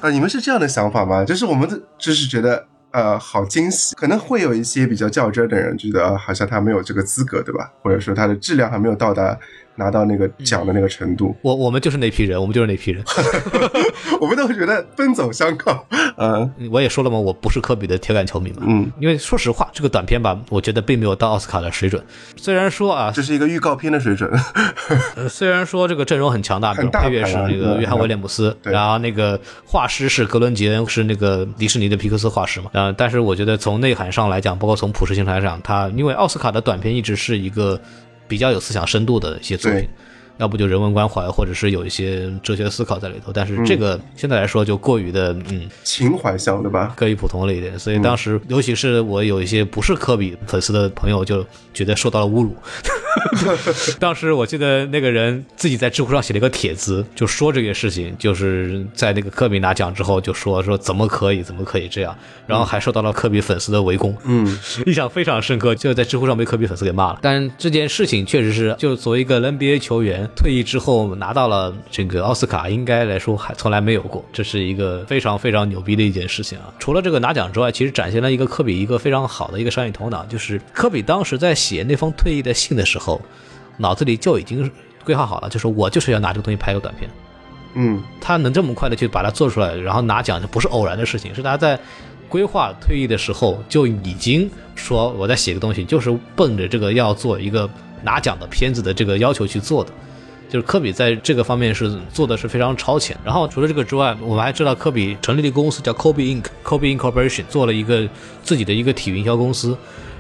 啊，你们是这样的想法吗？就是我们就是觉得呃好惊喜，可能会有一些比较较真儿的人觉得、啊、好像他没有这个资格，对吧？或者说他的质量还没有到达拿到那个奖的那个程度，我我们就是那批人，我们就是那批人。我们都会觉得奔走相告。嗯我也说了嘛，我不是科比的铁杆球迷嘛。嗯，因为说实话，这个短片吧，我觉得并没有到奥斯卡的水准。虽然说啊，这是一个预告片的水准。呃虽然说这个阵容很强大，比如大配乐是那个嗯约翰威廉姆斯，对然后那个画师是格伦杰恩，是那个迪士尼的皮克斯画师嘛。呃，但是我觉得从内涵上来讲，包括从普适性上来讲，它因为奥斯卡的短片一直是一个比较有思想深度的一些作品。要不就人文关怀，或者是有一些哲学思考在里头，但是这个现在来说就过于的嗯情怀向，对吧？过于普通了一点，所以当时尤其是我有一些不是科比粉丝的朋友就觉得受到了侮辱，当时我记得那个人自己在知乎上写了一个帖子，就说这个事情，就是在那个科比拿奖之后就说说怎么可以，怎么可以这样，然后还受到了科比粉丝的围攻，嗯，印象非常深刻，就在知乎上被科比粉丝给骂了。但这件事情确实是，就作为一个 NBA 球员退役之后拿到了这个奥斯卡，应该来说还从来没有过，这是一个非常非常牛逼的一件事情啊。除了这个拿奖之外，其实展现了一个科比一个非常好的一个商业头脑，就是科比当时在写那封退役的信的时候，脑子里就已经规划好了，就是我就是要拿这个东西拍个短片。嗯他能这么快的去把它做出来，然后拿奖，这不是偶然的事情，是他在规划退役的时候就已经说我在写个东西，就是奔着这个要做一个拿奖的片子的这个要求去做的。就是科比在这个方面是做的是非常超前。然后除了这个之外，我们还知道科比成立的公司叫 Kobe Inc.，Kobe Incorporation 做了一个自己的一个体育营销公司。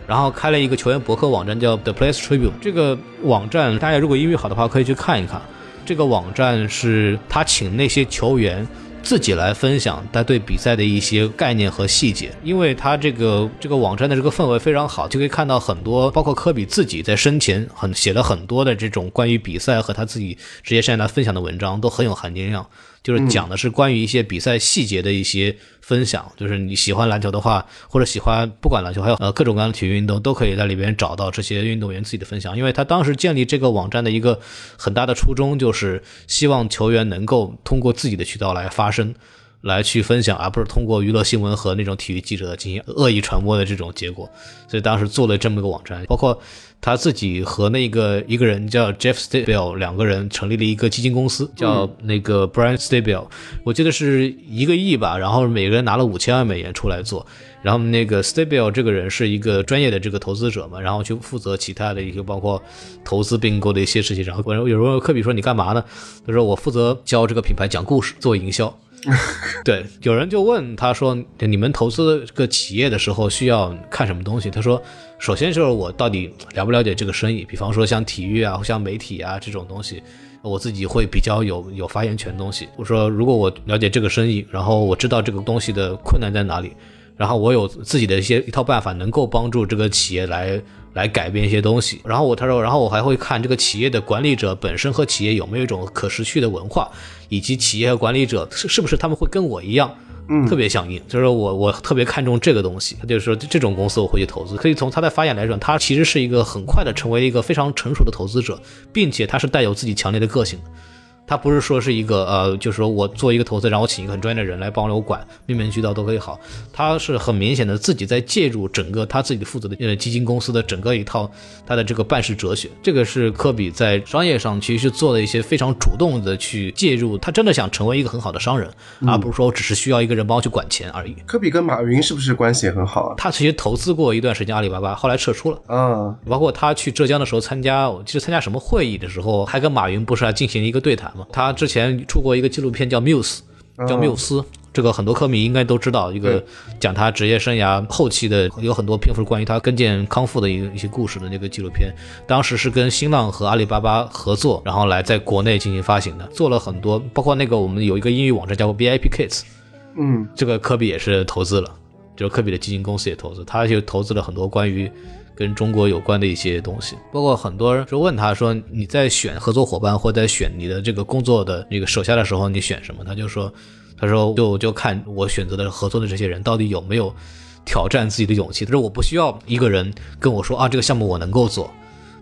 然后开了一个球员博客网站叫 The Players Tribune，这个网站大家如果英语好的话可以去看一看。这个网站是他请那些球员自己来分享他对比赛的一些概念和细节，因为他这个这个网站的这个氛围非常好，就可以看到很多，包括科比自己在生前很写了很多的这种关于比赛和他自己职业生涯分享的文章，都很有含金量。就是讲的是关于一些比赛细节的一些分享，就是你喜欢篮球的话，或者喜欢不管篮球，还有呃各种各样的体育运动，都可以在里边找到这些运动员自己的分享。因为他当时建立这个网站的一个很大的初衷，就是希望球员能够通过自己的渠道来发声。来去分享，而不是通过娱乐新闻和那种体育记者进行恶意传播的这种结果。所以当时做了这么一个网站，包括他自己和那个一个人叫 Jeff Stabile 两个人成立了一个基金公司，叫那个 Brian Stabile，我记得是一个亿吧，然后每个人拿了五千万美元出来做。然后那个 Stabile 这个人是一个专业的这个投资者嘛，然后去负责其他的一些包括投资并购的一些事情。然后有人问科比说：“你干嘛呢？”他说：“我负责教这个品牌讲故事，做营销。”对，有人就问他说：“你们投资这个企业的时候需要看什么东西？”他说：“首先就是我到底了不了解这个生意，比方说像体育啊、像媒体啊这种东西，我自己会比较有有发言权的东西。我说，如果我了解这个生意，然后我知道这个东西的困难在哪里，然后我有自己的一些一套办法，能够帮助这个企业来来改变一些东西。然后我他说，然后我还会看这个企业的管理者本身和企业有没有一种可持续的文化。”以及企业和管理者是是不是他们会跟我一样，特别响应？就是我我特别看重这个东西，就是说这种公司我会去投资。可以从他的发言来讲，他其实是一个很快的成为一个非常成熟的投资者，并且他是带有自己强烈的个性。他不是说是一个呃，就是说我做一个投资，然后我请一个很专业的人来帮我管，面面俱到都可以好。他是很明显的自己在介入整个他自己负责的呃基金公司的整个一套他的这个办事哲学。这个是科比在商业上其实是做了一些非常主动的去介入，他真的想成为一个很好的商人，而不是说我只是需要一个人帮我去管钱而已。科比跟马云是不是关系也很好啊？他其实投资过一段时间阿里巴巴，后来撤出了。啊，包括他去浙江的时候参加，我记得参加什么会议的时候，还跟马云不是还进行一个对谈嘛？他之前出过一个纪录片叫《Muse》，叫缪斯，这个很多科迷应该都知道，一个讲他职业生涯后期的有很多篇幅关于他跟腱康复的一一些故事的那个纪录片。当时是跟新浪和阿里巴巴合作，然后来在国内进行发行的，做了很多，包括那个我们有一个英语网站叫 VIP Kids，嗯，这个科比也是投资了，就是科比的基金公司也投资，他就投资了很多关于跟中国有关的一些东西，包括很多人就问他说你在选合作伙伴或在选你的这个工作的那个手下的时候，你选什么？他就说，他说就就看我选择的合作的这些人到底有没有挑战自己的勇气。他说我不需要一个人跟我说啊这个项目我能够做。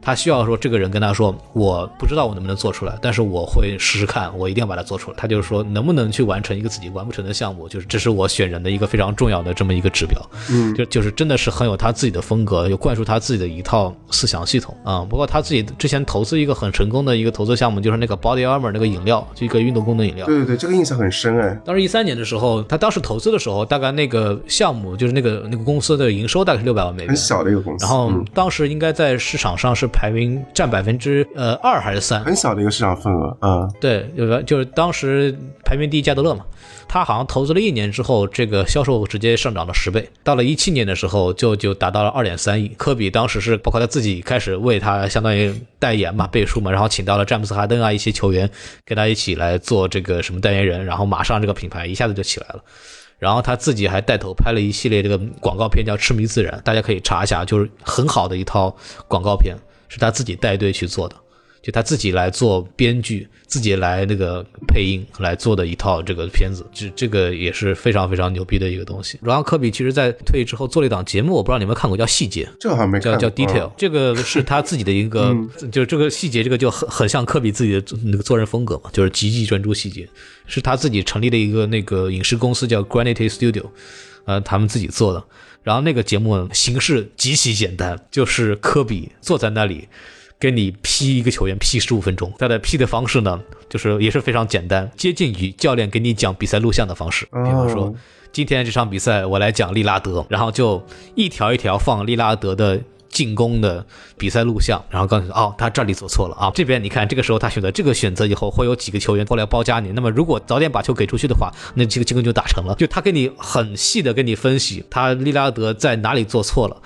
他需要说这个人跟他说，我不知道我能不能做出来，但是我会试试看，我一定要把它做出来。他就是说能不能去完成一个自己完不成的项目，就是这是我选人的一个非常重要的这么一个指标。嗯，就就是真的是很有他自己的风格，有灌输他自己的一套思想系统啊、包括他自己之前投资一个很成功的一个投资项目，就是那个 Body Armor 那个饮料，就一个运动功能饮料。对对对，这个印象很深哎。当时一三年的时候，他当时投资的时候，大概那个项目就是那个那个公司的营收大概是六百万美元，很小的一个公司，然后嗯当时应该在市场上是排名占百分之呃二还是三？很小的一个市场份额，嗯，对，有个就是当时排名第一加德乐嘛，他好像投资了一年之后，这个销售直接上涨了十倍。到了一七年的时候，就就达到了二点三亿。科比当时是包括他自己开始为他相当于代言嘛、背书嘛，然后请到了詹姆斯哈登啊一些球员跟他一起来做这个什么代言人，然后马上这个品牌一下子就起来了。然后他自己还带头拍了一系列这个广告片，叫《痴迷自然》，大家可以查一下，就是很好的一套广告片，是他自己带队去做的。就他自己来做编剧，自己来那个配音来做的一套这个片子，这这个也是非常非常牛逼的一个东西。然后科比其实在退役之后做了一档节目，我不知道你们看过，叫《细节》，这好像没看叫叫 Detail，、这个是他自己的一个，就这个细节，这个就很很像科比自己的那个做人风格嘛，就是极其专注细节，是他自己成立的一个那个影视公司叫 Granite Studio，呃，他们自己做的。然后那个节目形式极其简单，就是科比坐在那里。跟你 P 一个球员 P 十五分钟，他的 P 的方式呢，就是也是非常简单，接近于教练给你讲比赛录像的方式。比方说，今天这场比赛我来讲利拉德，然后就一条一条放利拉德的进攻的比赛录像，然后告诉你哦，他这里做错了啊，这边你看这个时候他选择这个选择以后，会有几个球员过来包夹你。那么如果早点把球给出去的话，那这个进攻就打成了。就他给你很细的跟你分析他利拉德在哪里做错了，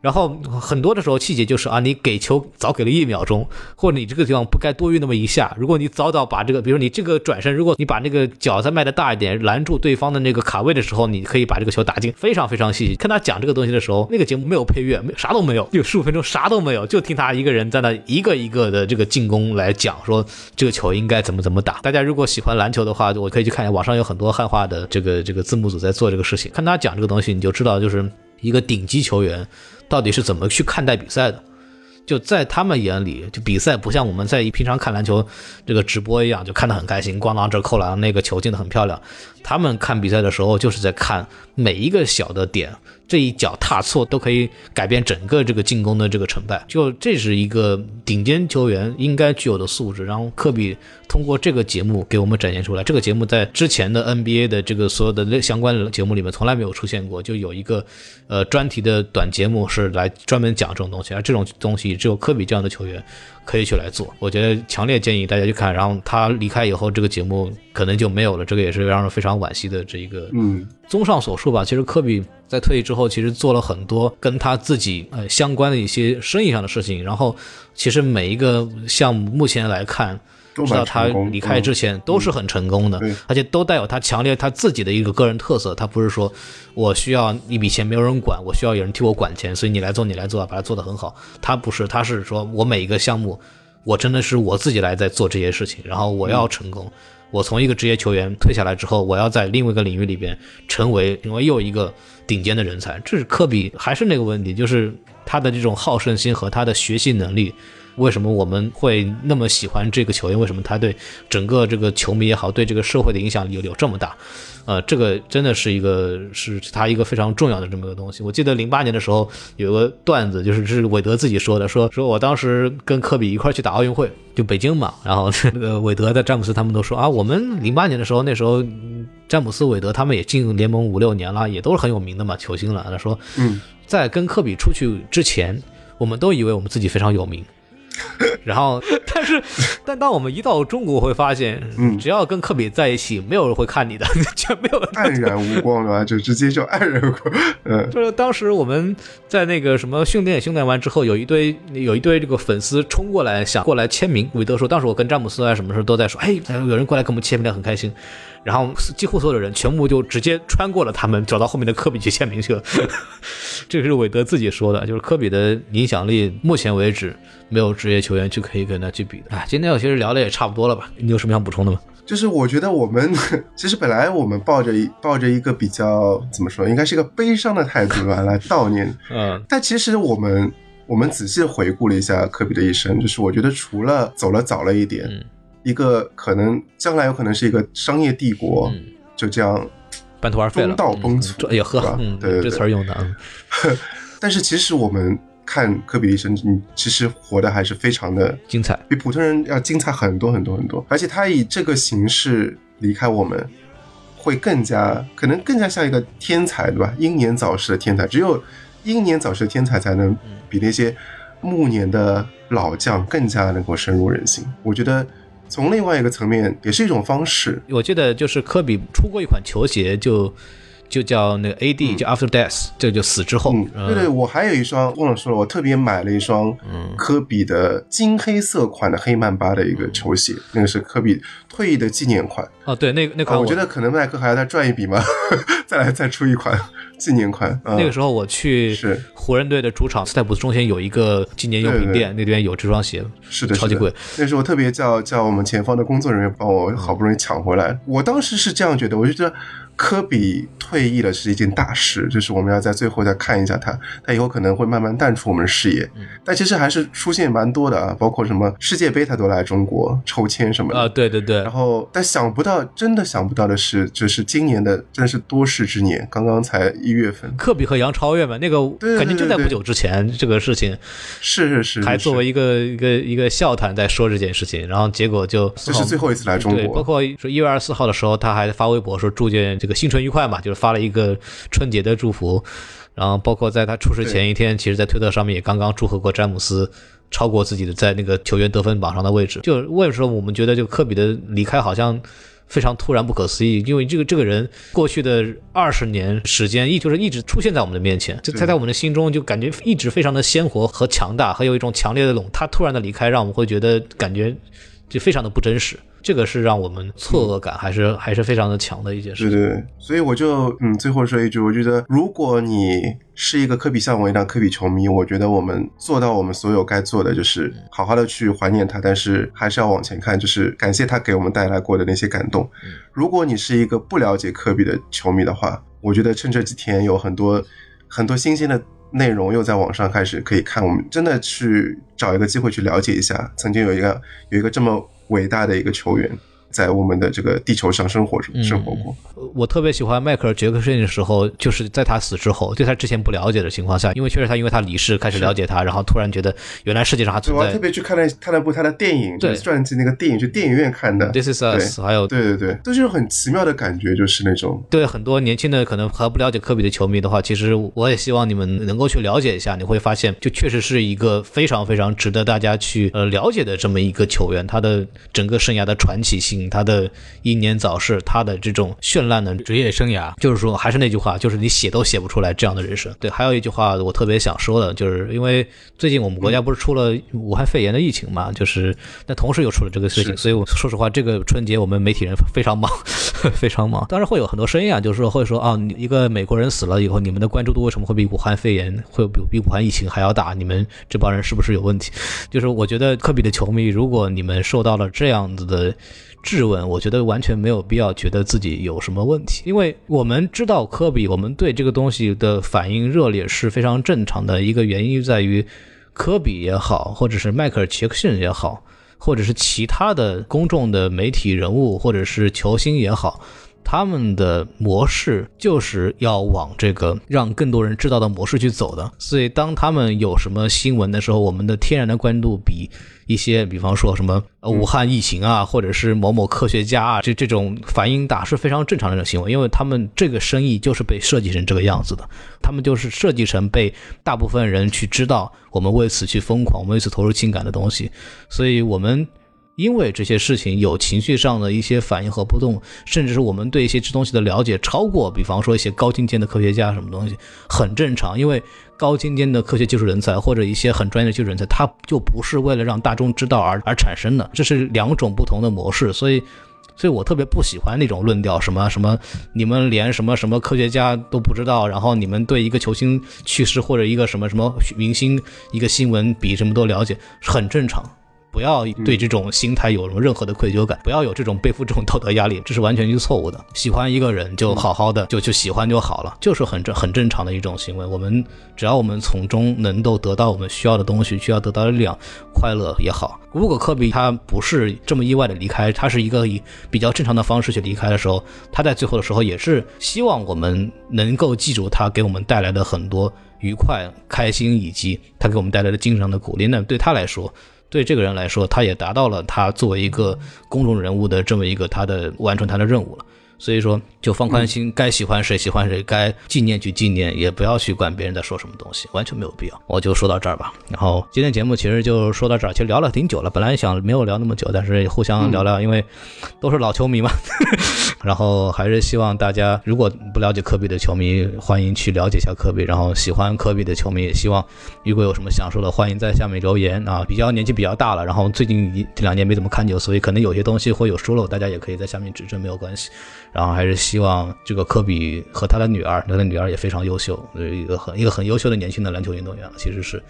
然后很多的时候细节就是啊，你给球早给了一秒钟，或者你这个地方不该多余那么一下。如果你早早把这个，比如你这个转身，如果你把那个脚再迈的大一点，拦住对方的那个卡位的时候，你可以把这个球打进，非常非常细。看他讲这个东西的时候，那个节目没有配乐，没啥都没有，有十五分钟啥都没有，就听他一个人在那一个一个的这个进攻来讲，说这个球应该怎么怎么打。大家如果喜欢篮球的话，我可以去看一下网上有很多汉化的这个这个字幕组在做这个事情，看他讲这个东西，你就知道就是一个顶级球员到底是怎么去看待比赛的。就在他们眼里，就比赛不像我们在平常看篮球这个直播一样，就看得很开心，咣当这扣篮，那个球进得很漂亮。他们看比赛的时候，就是在看每一个小的点，这一脚踏错都可以改变整个这个进攻的这个成败。就这是一个顶尖球员应该具有的素质。然后科比通过这个节目给我们展现出来。这个节目在之前的 NBA 的这个所有的相关节目里面从来没有出现过，就有一个呃专题的短节目是来专门讲这种东西，而这种东西只有科比这样的球员可以去来做。我觉得强烈建议大家去看。然后他离开以后，这个节目可能就没有了，这个也是让人非常惋惜的这一个。嗯，综上所述吧，其实科比在退役之后，其实做了很多跟他自己呃相关的一些生意上的事情。然后，其实每一个项目目前来看，直到他离开之前都是很成功的，对而且都带有他强烈他自己的一个个人特色。他不是说我需要一笔钱没有人管，我需要有人替我管钱，所以你来做你来做，把它做得很好。他不是，他是说我每一个项目，我真的是我自己来在做这些事情，然后我要成功。我从一个职业球员退下来之后，我要在另外一个领域里边成为成为又一个顶尖的人才。这是科比还是那个问题，就是他的这种好胜心和他的学习能力。为什么我们会那么喜欢这个球员？为什么他对整个这个球迷也好，对这个社会的影响力有有这么大？呃，这个真的是一个是他一个非常重要的这么个东西。我记得零八年的时候有个段子，就是是韦德自己说的，说说我当时跟科比一块去打奥运会，就北京嘛，然后那个韦德在詹姆斯他们都说啊，我们零八年的时候，那时候嗯詹姆斯、韦德他们也进联盟五六年了，也都是很有名的嘛，球星了。他说，嗯，在跟科比出去之前，我们都以为我们自己非常有名。然后，但是，但当我们一到中国，会发现，嗯只要跟科比在一起，没有人会看你的，就没有黯然无光了，就直接就黯然无光。嗯，就是当时我们在那个什么训练训练完之后，有一堆有一堆这个粉丝冲过来想过来签名。韦德说，当时我跟詹姆斯啊什么时候都在说，哎，有人过来跟我们签名，很开心。然后几乎所有的人全部就直接穿过了他们，走到后面的科比去签名去了。这个是韦德自己说的，就是科比的影响力，目前为止没有职业球员去可以跟他去比的。哎，今天我其实聊的也差不多了吧？你有什么想补充的吗？就是我觉得我们 其实本来我们抱着一抱着一个比较怎么说，应该是一个悲伤的态度吧来悼念，嗯但其实我们我们仔细回顾了一下科比的一生，就是我觉得除了走了早了一点，嗯一个可能将来有可能是一个商业帝国，嗯，就这样。半途而废了，中道崩殂嗯这也呵是吧，嗯，对对对这词儿用的，嗯 但是其实我们看科比的一生，你其实活的还是非常的精彩。比普通人要精彩很多很多很多，而且他以这个形式离开我们，会更加可能更加像一个天才，对吧？英年早逝的天才，只有英年早逝的天才才能比那些暮年的老将更加能够深入人心。我觉得从另外一个层面也是一种方式。我记得就是科比出过一款球鞋，就就叫那个 AD，、叫 After Death，这就死之后。嗯，对对，我还有一双忘了说了，我特别买了一双科比的金黑色款的黑曼巴的一个球鞋，那个是科比退役的纪念款。哦，对，那那款啊我觉得可能耐克还要再赚一笔嘛，再来再出一款纪念款。嗯那个时候我去是湖人队的主场斯泰普斯中心有一个纪念用品店，那边有这双鞋，是的，超级贵。那时候特别叫叫我们前方的工作人员帮我好不容易抢回来。我当时是这样觉得，我就觉得科比退役了是一件大事，就是我们要在最后再看一下他，他以后可能会慢慢淡出我们视野。嗯。但其实还是出现蛮多的啊，包括什么世界杯他都来中国抽签什么的。啊，对对对。然，后，但想不到，真的想不到的是，就是今年的真的是多事之年，刚刚才一月份，科比和杨超越嘛，那个感觉就在不久之前，这个事情。是是是，还作为一个一个一个笑谈在说这件事情，然后结果就这是最后一次来中对，包，括说一月二十四号的时候，他还发微博说祝愿这个新春愉快嘛，就是发了一个春节的祝福。然后包括在他出事前一天，其实，在推特上面也刚刚祝贺过詹姆斯超过自己的在那个球员得分榜上的位置。就为什么我们觉得就科比的离开好像非常突然、不可思议？因为这个这个人过去的二十年时间，一就是一直出现在我们的面前，就他在我们的心中就感觉一直非常的鲜活和强大，还有一种强烈的冷。他突然的离开，让我们会觉得感觉就非常的不真实。这个是让我们错愕感还是还是非常的强的一件事对对，所以我就嗯，最后说一句，我觉得如果你是一个科比像我一样科比球迷，我觉得我们做到我们所有该做的，就是好好的去怀念他，但是还是要往前看，就是感谢他给我们带来过的那些感动。如果你是一个不了解科比的球迷的话，我觉得趁这几天有很多很多新鲜的。内容又在网上开始可以看，我们真的去找一个机会去了解一下，曾经有一个有一个这么伟大的一个球员，在我们的这个地球上生活生活过。我特别喜欢迈克尔·杰克逊的时候，就是在他死之后，对他之前不了解的情况下，因为确实他因为他离世开始了解他，然后突然觉得原来世界上还存在我还特别去看了看了部他的电影，对传记那个电影，去电影院看的。This Is Us，还有对对对，都是很奇妙的感觉，就是那种对很多年轻的可能还不了解科比的球迷的话，其实我也希望你们能够去了解一下，你会发现，就确实是一个非常非常值得大家去呃了解的这么一个球员，他的整个生涯的传奇性，他的英年早逝，他的这种绚烂的职业生涯，就是说还是那句话，就是你写都写不出来这样的人生。对，还有一句话我特别想说的，就是因为最近我们国家不是出了武汉肺炎的疫情嘛，就是那同时又出了这个事情，所以我说实话，这个春节我们媒体人非常忙，非常忙。当然会有很多声音啊，就是说会说啊，你一个美国人死了以后，你们的关注度为什么会比武汉肺炎会比比武汉疫情还要大？你们这帮人是不是有问题？就是我觉得科比的球迷，如果你们受到了这样子的。质问，我觉得完全没有必要觉得自己有什么问题，因为我们知道科比，我们对这个东西的反应热烈是非常正常的。一个原因在于，科比也好，或者是迈克尔·杰克逊也好，或者是其他的公众的媒体人物，或者是球星也好，他们的模式就是要往这个让更多人知道的模式去走的。所以，当他们有什么新闻的时候，我们的天然的关注比一些，比方说什么呃武汉疫情啊，或者是某某科学家啊，这这种反应大是非常正常的一种行为，因为他们这个生意就是被设计成这个样子的，他们就是设计成被大部分人去知道，我们为此去疯狂，我们为此投入情感的东西，所以我们。因为这些事情有情绪上的一些反应和波动，甚至是我们对一些这东西的了解超过，比方说一些高精尖的科学家什么东西，很正常。因为高精尖的科学技术人才或者一些很专业的技术人才，他就不是为了让大众知道而而产生的，这是两种不同的模式。所以，所以我特别不喜欢那种论调，什么什么你们连什么什么科学家都不知道，然后你们对一个球星去世或者一个什么什么明星一个新闻比什么都了解，很正常。不要对这种心态有什么任何的愧疚感，不要有这种背负这种道德压力，这是完全是错误的。喜欢一个人就好好的就就喜欢就好了，就是很正很正常的一种行为。我们只要我们从中能够得到我们需要的东西，需要得到的力量，快乐也好。如果科比他不是这么意外的离开，他是一个以比较正常的方式去离开的时候，他在最后的时候也是希望我们能够记住他给我们带来的很多愉快、开心，以及他给我们带来的精神上的鼓励。那对他来说。对这个人来说，他也达到了他作为一个公众人物的这么一个他的完成他的任务了。所以说就放宽心，该喜欢谁喜欢谁，该纪念去纪念，也不要去管别人在说什么东西，完全没有必要。我就说到这儿吧。然后今天节目其实就说到这儿，其实聊了挺久了，本来想没有聊那么久，但是互相聊聊，因为都是老球迷嘛。然后还是希望大家，如果不了解科比的球迷，欢迎去了解一下科比。然后喜欢科比的球迷，也希望如果有什么想说的，欢迎在下面留言啊。比较年纪比较大了，然后最近一这两年没怎么看球，所以可能有些东西会有疏漏，大家也可以在下面指正，没有关系。然后还是希望这个科比和他的女儿，他的女儿也非常优秀，一个很一个很优秀的年轻的篮球运动员，其实是。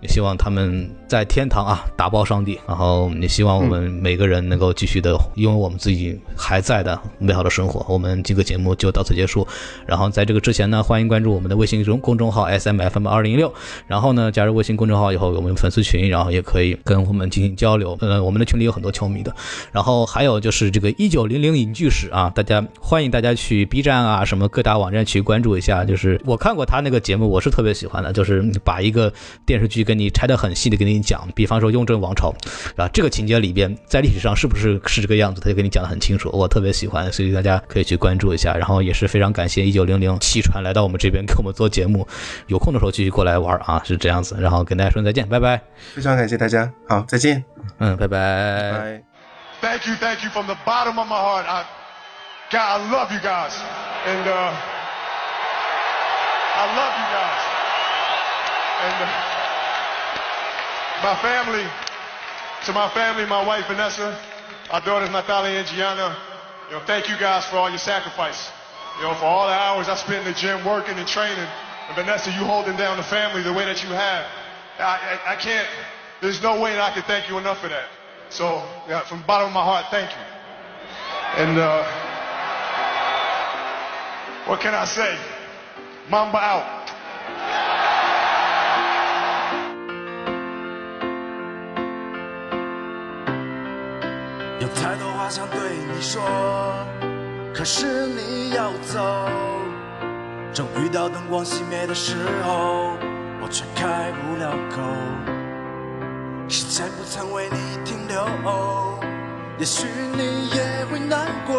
也希望他们在天堂啊打爆上帝，然后也希望我们每个人能够继续的拥有我们自己还在的美好的生活。我们这个节目就到此结束。然后在这个之前呢，欢迎关注我们的微信中公众号 S M F M 二零一六。然后呢，加入微信公众号以后，我们粉丝群，然后也可以跟我们进行交流。呃，我们的群里有很多球迷的。然后还有就是这个一九零零影剧史啊，大家欢迎大家去 B 站啊什么各大网站去关注一下。就是我看过他那个节目，我是特别喜欢的，就是把一个电视剧。跟你拆得很细的跟你讲，比方说雍正王朝，啊，这个情节里边在历史上是不是是这个样子，他就跟你讲得很清楚，我特别喜欢，所以大家可以去关注一下。然后也是非常感谢一九零零汽船来到我们这边给我们做节目，有空的时候继续过来玩啊，是这样子。然后跟大家说再见，拜拜。非常感谢大家，好，再见。嗯，拜拜。拜。Thank you, thank you from the bottom of my heart. I, God, I love you guys. And uh, I love you guys. And uh, my family, to my family, my wife Vanessa, our daughters Natalia and Gianna, you know, thank you guys for all your sacrifice. You know, for all the hours I spent in the gym working and training. And Vanessa, you holding down the family the way that you have. I, I, I can't, there's no way that I can thank you enough for that. So, yeah, from the bottom of my heart, thank you. And uh, what can I say? Mamba out. 有太多话想对你说，可是你要走。正遇到灯光熄灭的时候，我却开不了口。时间不曾为你停留，也许你也会难过。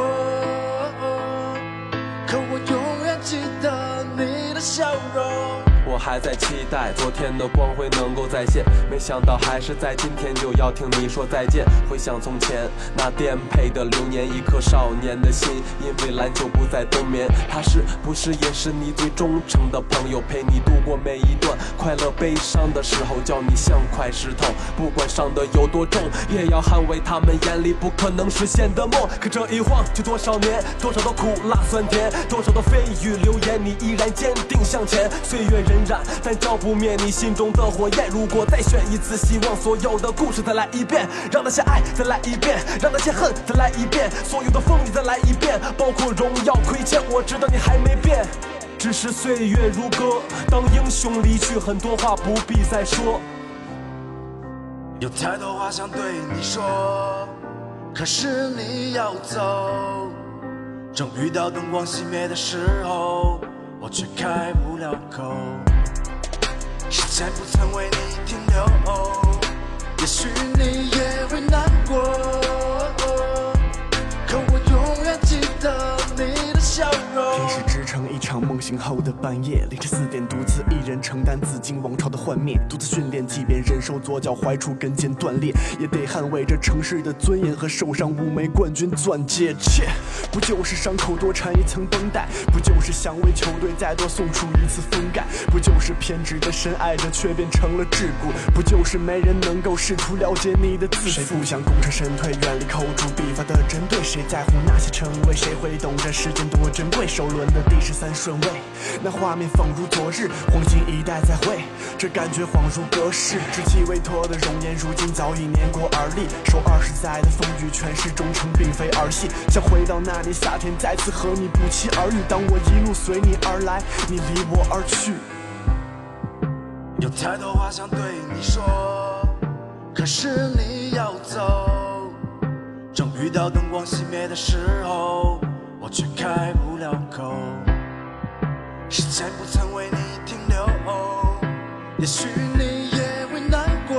可我永远记得你的笑容。还在期待昨天的光辉能够再现，没想到还是在今天就要听你说再见。回想从前那颠沛的流年，一颗少年的心，因为篮球不再冬眠。他是不是也是你最忠诚的朋友，陪你度过每一段快乐悲伤的时候，叫你像块石头，不管伤的有多重，也要捍卫他们眼里不可能实现的梦。可这一晃就多少年，多少的苦辣酸甜，多少的蜚语流言，你依然坚定向前。岁月荏苒，但照不灭你心中的火焰。如果再选一次，希望所有的故事再来一遍，让那些爱再来一遍，让那些恨再来一遍，所有的风雨再来一遍，包括荣耀亏欠。我知道你还没变，只是岁月如歌。当英雄离去，很多话不必再说。有太多话想对你说，可是你要走。正遇到灯光熄灭的时候，却开不了口。时间不曾为你停留，也许你也会难过。可我永远记得你的笑容。平时织成一场梦醒后的半夜，凌晨四点独自一人承担紫金王朝的幻灭，独自训练，即便忍受左脚踝处跟腱断裂，也得捍卫着城市的尊严和手上五枚冠军钻戒。切，不就是伤口多缠一层绷带？不就是想为球队再多送出一次封盖？不就是偏执的深爱着却变成了桎梏？不就是没人能够试图了解你的自负？谁不想功成身退，远离口诛笔伐的针对？谁在乎那些称谓？谁会懂这时间多珍贵？首轮的第十三顺位，那画面仿如昨日，黄金一代再会，这感觉恍如隔世。稚气未脱的容颜，如今早已年过而立。受二十载的风雨，诠释忠诚并非儿戏。想回到那年夏天，再次和你不期而遇。当我一路随你而来，你离我而去。有太多话想对你说，可是你要走。正遇到灯光熄灭的时候，我却开不了口。时间不曾为你停留，也许你也会难过。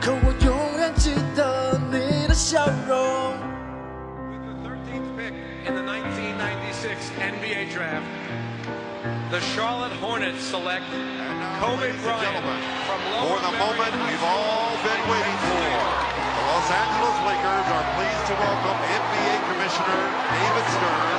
可我永远记得你的笑容。 NBA draft, the Charlotte Hornets select Kobe Bryant from For the moment we've all been waiting for. The Los Angeles Lakers are pleased to welcome NBA Commissioner David Stern,